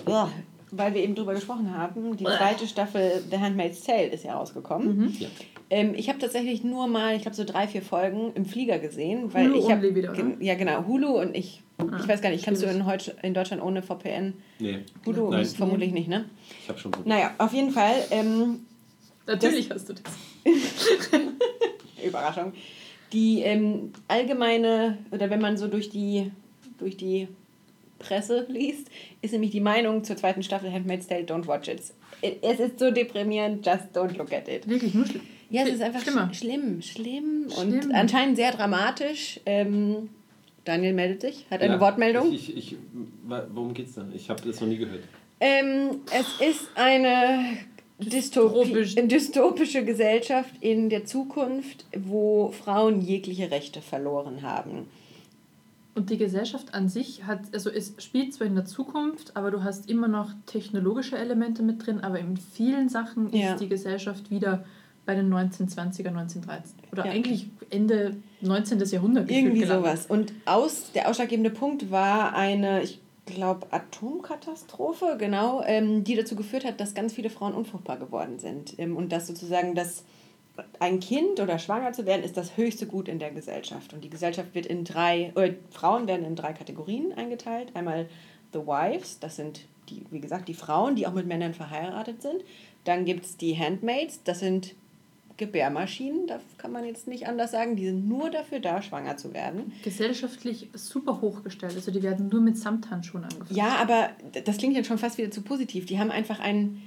Uah, weil wir eben drüber gesprochen haben, die zweite Staffel The Handmaid's Tale ist ja rausgekommen. Mhm. ja. Ähm, ich habe tatsächlich nur mal, ich glaube so drei, vier Folgen im Flieger gesehen. Weil Hulu ich hab, only wieder, gen- Ja, genau. Hulu und ich, Ah, ich weiß gar nicht, kannst du in, in Deutschland ohne VPN? Nee, Hulu Nein. vermutlich nicht, ne? ich habe schon probiert. Naja, auf jeden Fall, ähm, Natürlich hast du das. Überraschung, die ähm, allgemeine, oder wenn man so durch die, durch die Presse liest, ist nämlich die Meinung zur zweiten Staffel Handmaid's Tale, don't watch it. Es ist so deprimierend, just don't look at it. Wirklich nur schlimm. Ja, es ist einfach Schlimmer. sch schlimm, schlimm, Schlimm. und anscheinend sehr dramatisch. Ähm, Daniel meldet sich, hat eine Ja, Wortmeldung. Ich, ich, worum geht's da? Ich habe das noch nie gehört. Ähm, es ist eine Dystopi Dystopisch. dystopische Gesellschaft in der Zukunft, wo Frauen jegliche Rechte verloren haben. Und die Gesellschaft an sich hat, also es spielt zwar in der Zukunft, aber du hast immer noch technologische Elemente mit drin, aber in vielen Sachen Ja. ist die Gesellschaft wieder bei den 1920er, 1913. Oder Ja. eigentlich Ende 19. Jahrhundert. Irgendwie sowas. Und aus, der ausschlaggebende Punkt war eine, ich glaube, Atomkatastrophe, genau, ähm, die dazu geführt hat, dass ganz viele Frauen unfruchtbar geworden sind. Ähm, und dass sozusagen das ein Kind oder schwanger zu werden, ist das höchste Gut in der Gesellschaft. Und die Gesellschaft wird in drei, oder Frauen werden in drei Kategorien eingeteilt. Einmal The Wives, das sind die, wie gesagt, die Frauen, die auch mit Männern verheiratet sind. Dann gibt es die Handmaids, das sind Gebärmaschinen, das kann man jetzt nicht anders sagen, die sind nur dafür da, schwanger zu werden. Gesellschaftlich super hochgestellt. Also die werden nur mit Samthandschuhen angefangen. Ja, aber das klingt jetzt schon fast wieder zu positiv. Die haben einfach ein,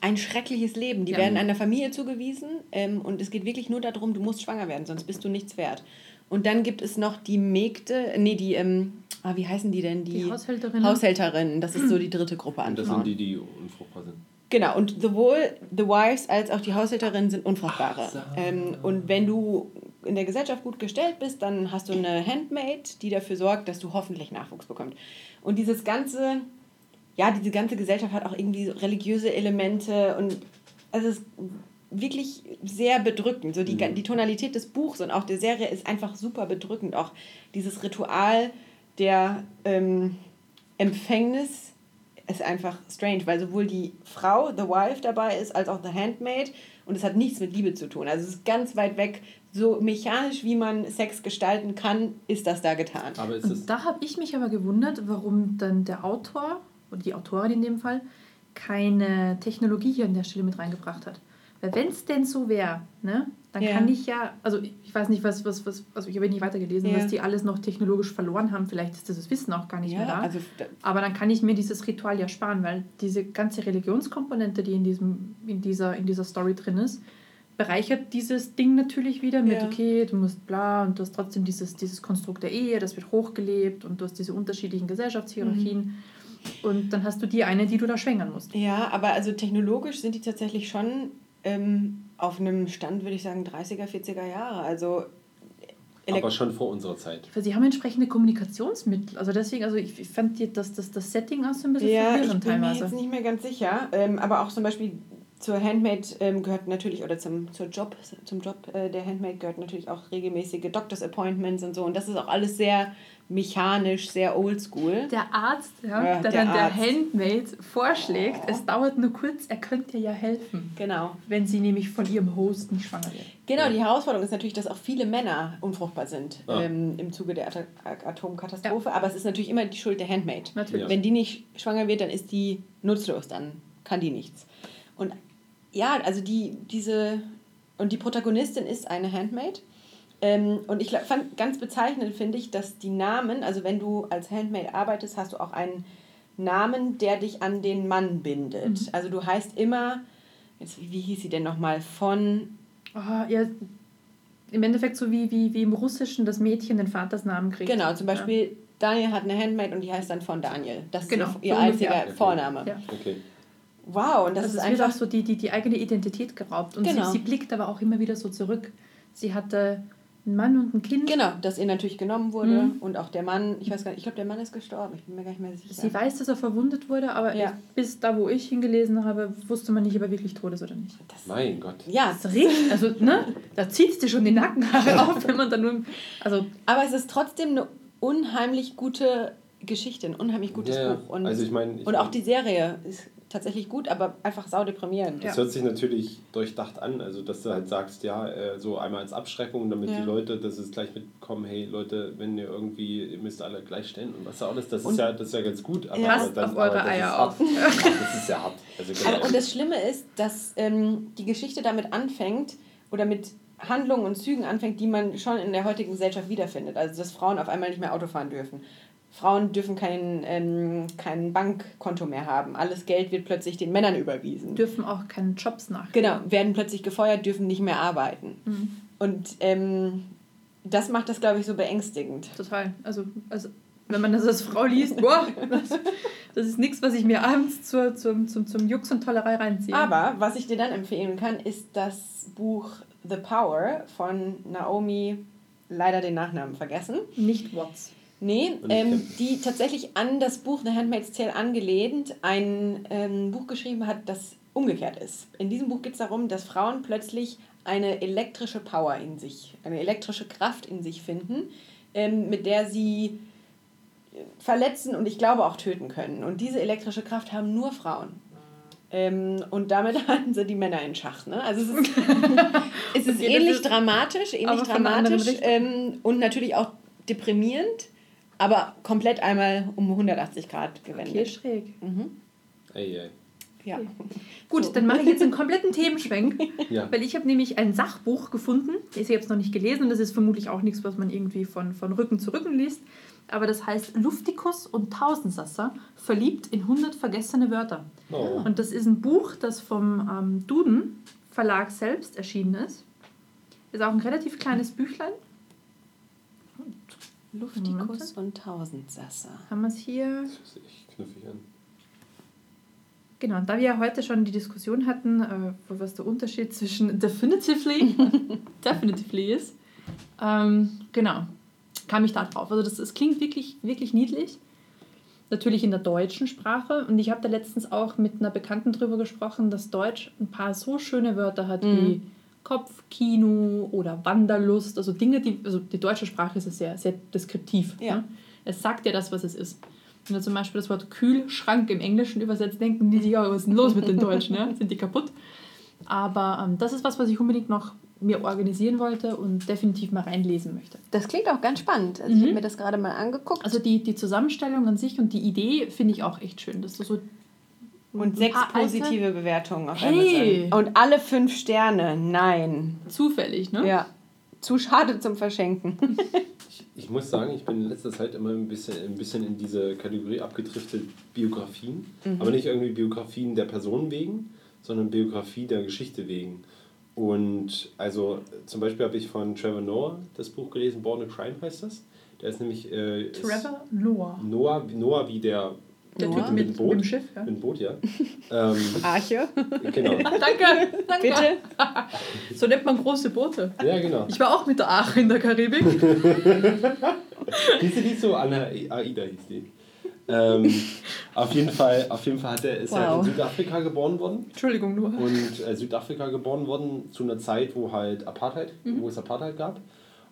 ein schreckliches Leben. Die Ja. werden einer Familie zugewiesen ähm, und es geht wirklich nur darum, du musst schwanger werden, sonst bist du nichts wert. Und dann gibt es noch die Mägde, nee, die, ähm, ah, wie heißen die denn? Die Haushälterinnen. Haushälterinnen, das ist so die dritte Gruppe an Und das sind die, die unfruchtbar sind. Genau, und sowohl The Wives als auch die Haushälterinnen sind Unfruchtbare. So. Ähm, und wenn du in der Gesellschaft gut gestellt bist, dann hast du eine Handmaid, die dafür sorgt, dass du hoffentlich Nachwuchs bekommst. Und dieses ganze ja, diese ganze Gesellschaft hat auch irgendwie religiöse Elemente und also es ist wirklich sehr bedrückend. So die, Mhm. die Tonalität des Buchs und auch der Serie ist einfach super bedrückend. Auch dieses Ritual der ähm, Empfängnis ist einfach strange, weil sowohl die Frau, The Wife, dabei ist, als auch The Handmaid und es hat nichts mit Liebe zu tun. Also es ist ganz weit weg. So mechanisch, wie man Sex gestalten kann, ist das da getan. Aber ist es. Und da habe ich mich aber gewundert, warum dann der Autor, oder die Autorin in dem Fall, keine Technologie hier an der Stelle mit reingebracht hat. Weil wenn es denn so wäre, ne, dann Ja. kann ich ja, also ich weiß nicht, was, was, was also ich habe nicht weitergelesen, Ja. was die alles noch technologisch verloren haben. Vielleicht ist das Wissen auch gar nicht mehr ja, da. also da- Aber dann kann ich mir dieses Ritual ja sparen, weil diese ganze Religionskomponente, die in, diesem, in, dieser, in dieser Story drin ist, bereichert dieses Ding natürlich wieder mit, Ja. okay, du musst bla und du hast trotzdem dieses, dieses Konstrukt der Ehe, das wird hochgelebt und du hast diese unterschiedlichen Gesellschaftshierarchien. Mhm. Und dann hast du die eine, die du da schwängern musst. Ja, aber also technologisch sind die tatsächlich schon ähm, auf einem Stand, würde ich sagen, 30er, 40er Jahre. Also aber schon vor unserer Zeit. Sie haben entsprechende Kommunikationsmittel. Also deswegen, also ich, ich fand das, das, das Setting auch so ein bisschen ja, ich verwirrend bin mir teilweise. jetzt nicht mehr ganz sicher. Ähm, aber auch zum Beispiel zur Handmaid ähm, gehört natürlich, oder zum, zur Job, zum Job äh, der Handmaid gehört natürlich auch regelmäßige Doctors Appointments und so. Und das ist auch alles sehr mechanisch, sehr oldschool. Der Arzt, ja, Ja, der, der dann der Arzt. Handmaid vorschlägt, es dauert nur kurz, er könnte ihr ja helfen, Genau. wenn sie nämlich von ihrem Host nicht schwanger wird. Genau, die Herausforderung ist natürlich, dass auch viele Männer unfruchtbar sind Ah. ähm, im Zuge der At Atomkatastrophe. Aber es ist natürlich immer die Schuld der Handmaid. Natürlich. Ja. Wenn die nicht schwanger wird, dann ist die nutzlos, dann kann die nichts. Und ja, also die, diese, und die Protagonistin ist eine Handmaid. Ähm, und ich fand ganz bezeichnend, finde ich, dass die Namen, also wenn du als Handmaid arbeitest, hast du auch einen Namen, der dich an den Mann bindet. Mhm. Also du heißt immer, jetzt, wie, wie hieß sie denn nochmal, von Oh, ja, Im Endeffekt so wie, wie, wie im Russischen das Mädchen den Vatersnamen kriegt. Genau, zum Beispiel Daniel hat eine Handmaid und die heißt dann von Daniel. Das Genau, ist ihr so einziger. Vorname. Ja. Okay. Wow, und das also ist es wird auch einfach. so die, die, die eigene Identität geraubt. Und Genau. sie, sie blickt aber auch immer wieder so zurück. Sie hatte einen Mann und ein Kind. Genau, dass ihr natürlich genommen wurde Mhm. und auch der Mann, ich weiß gar nicht, ich glaube, der Mann ist gestorben, ich bin mir gar nicht mehr sicher. Sie weiß, dass er verwundet wurde, aber Ja. bis da, wo ich hingelesen habe, wusste man nicht, ob er wirklich tot ist oder nicht. das, Mein Gott. ja, Das riecht, also, ne? Da zieht es dir schon die Nackenhaare auf, wenn man da nur. Also, aber es ist trotzdem eine unheimlich gute Geschichte, ein unheimlich gutes Ja. Buch. Und, also ich meine, ich und auch mein, die Serie ist tatsächlich gut, aber einfach saudeprimierend. Das Ja. hört sich natürlich durchdacht an, also dass du halt sagst, ja, äh, so einmal als Abschreckung, damit Ja. die Leute, dass es gleich mitkommen, hey Leute, wenn ihr irgendwie, ihr müsst alle gleich stellen und was alles, das Und- ist ja, das ist ja ganz gut. Aber, Ja. aber Passt dann, auf eure Eier ist auf. Das ist ja hart. Also Aber, genau. und das Schlimme ist, dass ähm, die Geschichte damit anfängt oder mit Handlungen und Zügen anfängt, die man schon in der heutigen Gesellschaft wiederfindet. Also dass Frauen auf einmal nicht mehr Auto fahren dürfen. Frauen dürfen kein, ähm, kein Bankkonto mehr haben. Alles Geld wird plötzlich den Männern überwiesen. dürfen auch keine Jobs nach. Genau, werden plötzlich gefeuert, dürfen nicht mehr arbeiten. Mhm. Und ähm, das macht das, glaube ich, so beängstigend. Total. Also, also wenn man das als Frau liest, boah, das, das ist nichts, was ich mir abends zur, zum, zum, zum Jux und Tollerei reinziehe. Aber was ich dir dann empfehlen kann, ist das Buch The Power von Naomi, leider den Nachnamen vergessen. nicht Watts. Nee, ähm, die tatsächlich an das Buch The Handmaid's Tale angelehnt ein ähm, Buch geschrieben hat, das umgekehrt ist. In diesem Buch geht es darum, dass Frauen plötzlich eine elektrische Power in sich, eine elektrische Kraft in sich finden, ähm, mit der sie äh, verletzen und ich glaube auch töten können. Und diese elektrische Kraft haben nur Frauen. Ähm, und damit halten sie die Männer in Schach. Ne? Also es ist, es ist Okay, ähnlich dramatisch, ähnlich dramatisch ähm, und natürlich auch deprimierend, aber komplett einmal um 180 Grad Okay, gewendet. schräg. Mhm. Ey, ey. Ja. Gut, So. dann mache ich jetzt einen kompletten Themenschwenk, Ja. weil ich habe nämlich ein Sachbuch gefunden. Das ist jetzt noch nicht gelesen und das ist vermutlich auch nichts, was man irgendwie von, von Rücken zu Rücken liest. Aber das heißt Luftikus und Tausendsasser, verliebt in 100 vergessene Wörter. Oh. Und das ist ein Buch, das vom ähm, Duden Verlag selbst erschienen ist. Ist auch ein relativ kleines Büchlein. Luftikus und Tausendsasser. Haben wir es hier. Das ist echt knuffig an. Genau, und da wir ja heute schon die Diskussion hatten, äh, was der Unterschied zwischen definitively und definitively ist, ähm, genau, kam ich da drauf. Also das, das klingt wirklich, wirklich niedlich. natürlich in der deutschen Sprache. Und ich habe da letztens auch mit einer Bekannten drüber gesprochen, dass Deutsch ein paar so schöne Wörter hat Mhm. wie Kopfkino oder Wanderlust. Also Dinge, die, also die deutsche Sprache ist ja sehr, sehr deskriptiv. Ja. Ne? Es sagt ja das, was es ist. Wenn du zum Beispiel das Wort Kühlschrank im Englischen übersetzt, denken die sich, ja, was ist denn los mit den Deutschen? Ja? Sind die kaputt? Aber ähm, das ist was, was ich unbedingt noch mir organisieren wollte und definitiv mal reinlesen möchte. Das klingt auch ganz spannend. Also ich habe mir das gerade mal angeguckt. Also die, die Zusammenstellung an sich und die Idee finde ich auch echt schön. Dass du so Und ein sechs alte- positive Bewertungen auf Hey! Amazon. Und alle fünf Sterne. Nein. zufällig, ne? Ja. Zu schade zum Verschenken. Ich muss sagen, ich bin in letzter Zeit immer ein bisschen, ein bisschen in diese Kategorie abgedriftet Biografien. Aber nicht irgendwie Biografien der Person wegen, sondern Biografie der Geschichte wegen. Und also zum Beispiel habe ich von Trevor Noah das Buch gelesen, Born a Crime heißt das. Der ist nämlich äh, ist Trevor Noah. Noah, Noah wie der, Der Noah? Typ mit, Mit Boot? mit dem Schiff, ja. mit dem Boot, ja. ähm, Arche. genau. Danke, danke. Bitte. So nennt man große Boote. Ja, genau. Ich war auch mit der Aache in der Karibik. Hieß die nicht so? Anna Aida hieß die. Ähm, auf, jeden Fall, auf jeden Fall hat er, ist er Wow. in Südafrika geboren worden. Entschuldigung, nur. Und äh, Südafrika geboren worden zu einer Zeit, wo halt Apartheid, wo es Apartheid gab.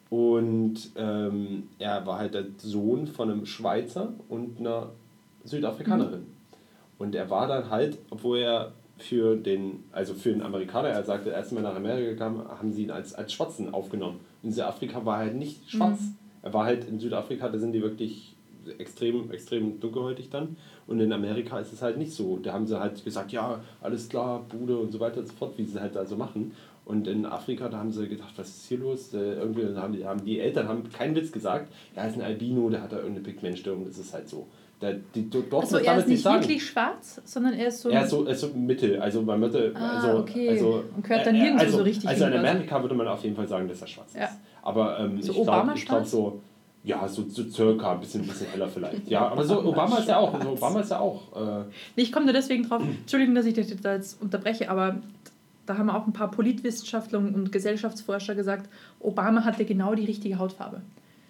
Und ähm, er war halt der Sohn von einem Schweizer und einer Südafrikanerin. Und er war dann halt, obwohl er für den, also für den Amerikaner, er sagte, erst mal nach Amerika kam, haben sie ihn als, als Schwarzen aufgenommen. In Südafrika war er halt nicht schwarz. Er war halt in Südafrika, da sind die wirklich extrem, extrem dunkelhäutig dann. Und in Amerika ist es halt nicht so. Da haben sie halt gesagt, ja, alles klar, Bude und so weiter und so fort, wie sie halt da so machen. Und in Afrika, da haben sie gedacht, was ist hier los? Äh, irgendwie haben die, haben die Eltern haben keinen Witz gesagt, ja, ist ein Albino, der hat da irgendeine Pigmentstörung, das ist halt so. Da, die, durften Also er ist nicht nicht wirklich schwarz, sondern er ist so. Er ist so, er ist so Mittel, also bei Mitte, Ah, also, okay. also Und gehört dann äh, äh, nirgendwo also, so richtig Also in. Amerika würde man auf jeden Fall sagen, dass er schwarz Ja. ist. Aber ähm, So ich glaube glaub so, ja, so, so circa, ein bisschen, bisschen heller vielleicht. Ja, aber so Obama ist ja auch, also Obama ist ja auch, äh, Nee, Ich komme nur deswegen drauf, Entschuldigung, dass ich dich da jetzt unterbreche, aber da haben auch ein paar Politwissenschaftler und Gesellschaftsforscher gesagt, Obama hatte genau die richtige Hautfarbe.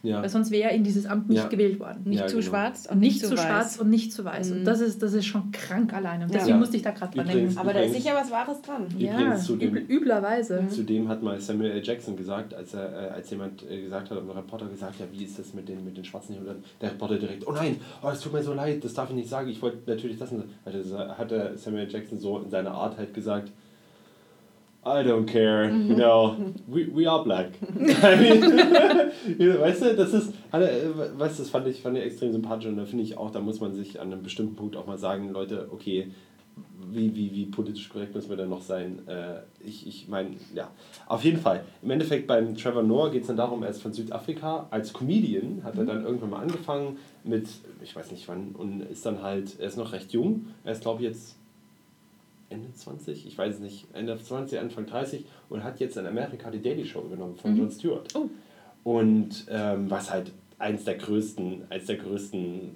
Ja. Weil sonst wäre er in dieses Amt nicht Ja. gewählt worden. Nicht Ja, zu genau. schwarz Und nicht zu weiß. schwarz und nicht zu weiß. Und Mhm. das ist, das ist schon krank alleine. Und deswegen Ja. musste ich da gerade dran denken. Aber da ist sicher was Wahres dran. Ja, zu dem- üblerweise. Zudem hat mal Samuel L. Jackson gesagt, als, er, äh, als jemand äh, gesagt hat, ein Reporter gesagt, ja, wie ist das mit den, mit den Schwarzen hier? Und dann der Reporter direkt, oh nein, oh, es tut mir so leid, das darf ich nicht sagen, ich wollte natürlich das und das. Hat, er, hat Samuel L. Jackson so in seiner Art halt gesagt, I don't care, you know, we, we are black. I mean, weißt du, das ist, äh, weißt du, das fand ich, fand ich extrem sympathisch und da finde ich auch, da muss man sich an einem bestimmten Punkt auch mal sagen, Leute, okay, wie, wie, wie politisch korrekt müssen wir denn noch sein? Äh, ich ich meine, ja, auf jeden Fall. Im Endeffekt beim Trevor Noah geht es dann darum, er ist von Südafrika. Als Comedian hat er dann irgendwann mal angefangen mit, ich weiß nicht wann, und ist dann halt, er ist noch recht jung. Er ist, glaube ich, jetzt Ende 20, ich weiß es nicht, Ende 20, Anfang 30 und hat jetzt in Amerika die Daily Show übernommen von Jon Stewart. Oh. Und ähm, was halt eins der größten, eins der größten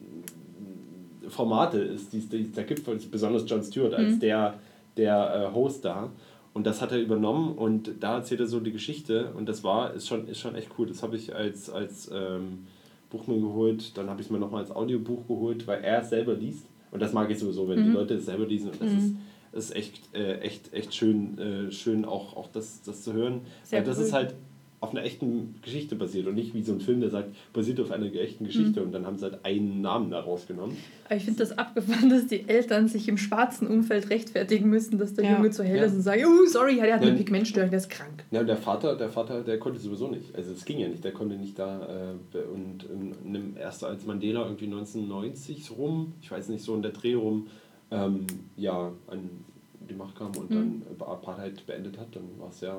Formate ist, die es da gibt, besonders Jon Stewart als der, der äh, Host da. Und das hat er übernommen und da erzählt er so die Geschichte und das war, ist schon, ist schon echt cool. Das habe ich als, als ähm, Buch mir geholt, dann habe ich es mir nochmal als Audiobuch geholt, weil er es selber liest. Und das mag ich sowieso, wenn die Leute es selber lesen und das ist, das ist echt, äh, echt, echt schön, äh, schön auch, auch das, das zu hören. Sehr weil das cool. ist halt auf einer echten Geschichte basiert und nicht wie so ein Film, der sagt, basiert auf einer echten Geschichte und dann haben sie halt einen Namen da rausgenommen. Aber ich finde das abgefahren, dass die Eltern sich im schwarzen Umfeld rechtfertigen müssen, dass der Ja. Junge zu hell Ja. ist und sagen, oh, sorry, ja, der hat eine Ja. Pigmentstörung, der ist krank. Ja, und der Vater, der Vater, der konnte sowieso nicht. Also es ging ja nicht, der konnte nicht da äh, und in, in, erst als Mandela irgendwie 1990 rum, ich weiß nicht, so in der Dreh rum, ähm, ja, an die Macht kam und dann Apartheid beendet hat, dann war es ja,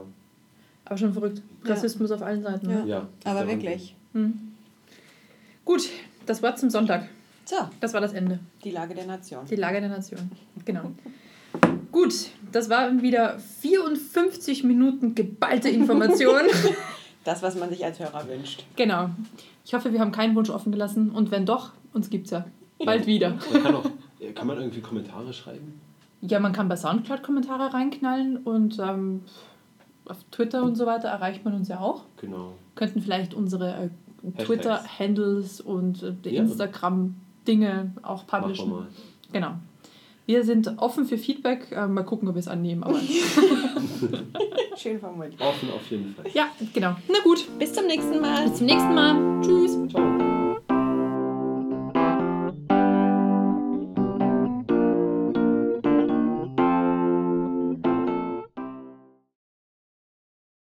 Aber schon verrückt. Ja. Rassismus auf allen Seiten. Ja. Ja. Aber wirklich. Hm. Gut, das Wort zum Sonntag. So, Das war das Ende. die Lage der Nation. Die Lage der Nation. Genau. Gut, das waren wieder 54 Minuten geballte Information. Das, was man sich als Hörer wünscht. genau. Ich hoffe, wir haben keinen Wunsch offen gelassen. Und wenn doch, uns gibt's ja. Bald wieder. Man kann, auch, kann man irgendwie Kommentare schreiben? Ja, man kann bei Soundcloud Kommentare reinknallen und ähm, auf Twitter und so weiter erreicht man uns ja auch. Genau. Könnten vielleicht unsere äh. Twitter-Handles und äh, die Ja. Instagram Dinge auch publishen. Machen wir mal. Genau. Wir sind offen für Feedback. Äh, mal gucken, ob wir es annehmen. Aber Schön formuliert. Offen auf jeden Fall. ja, genau. Na gut. Bis zum nächsten Mal. Bis zum nächsten Mal. Tschüss. Ciao.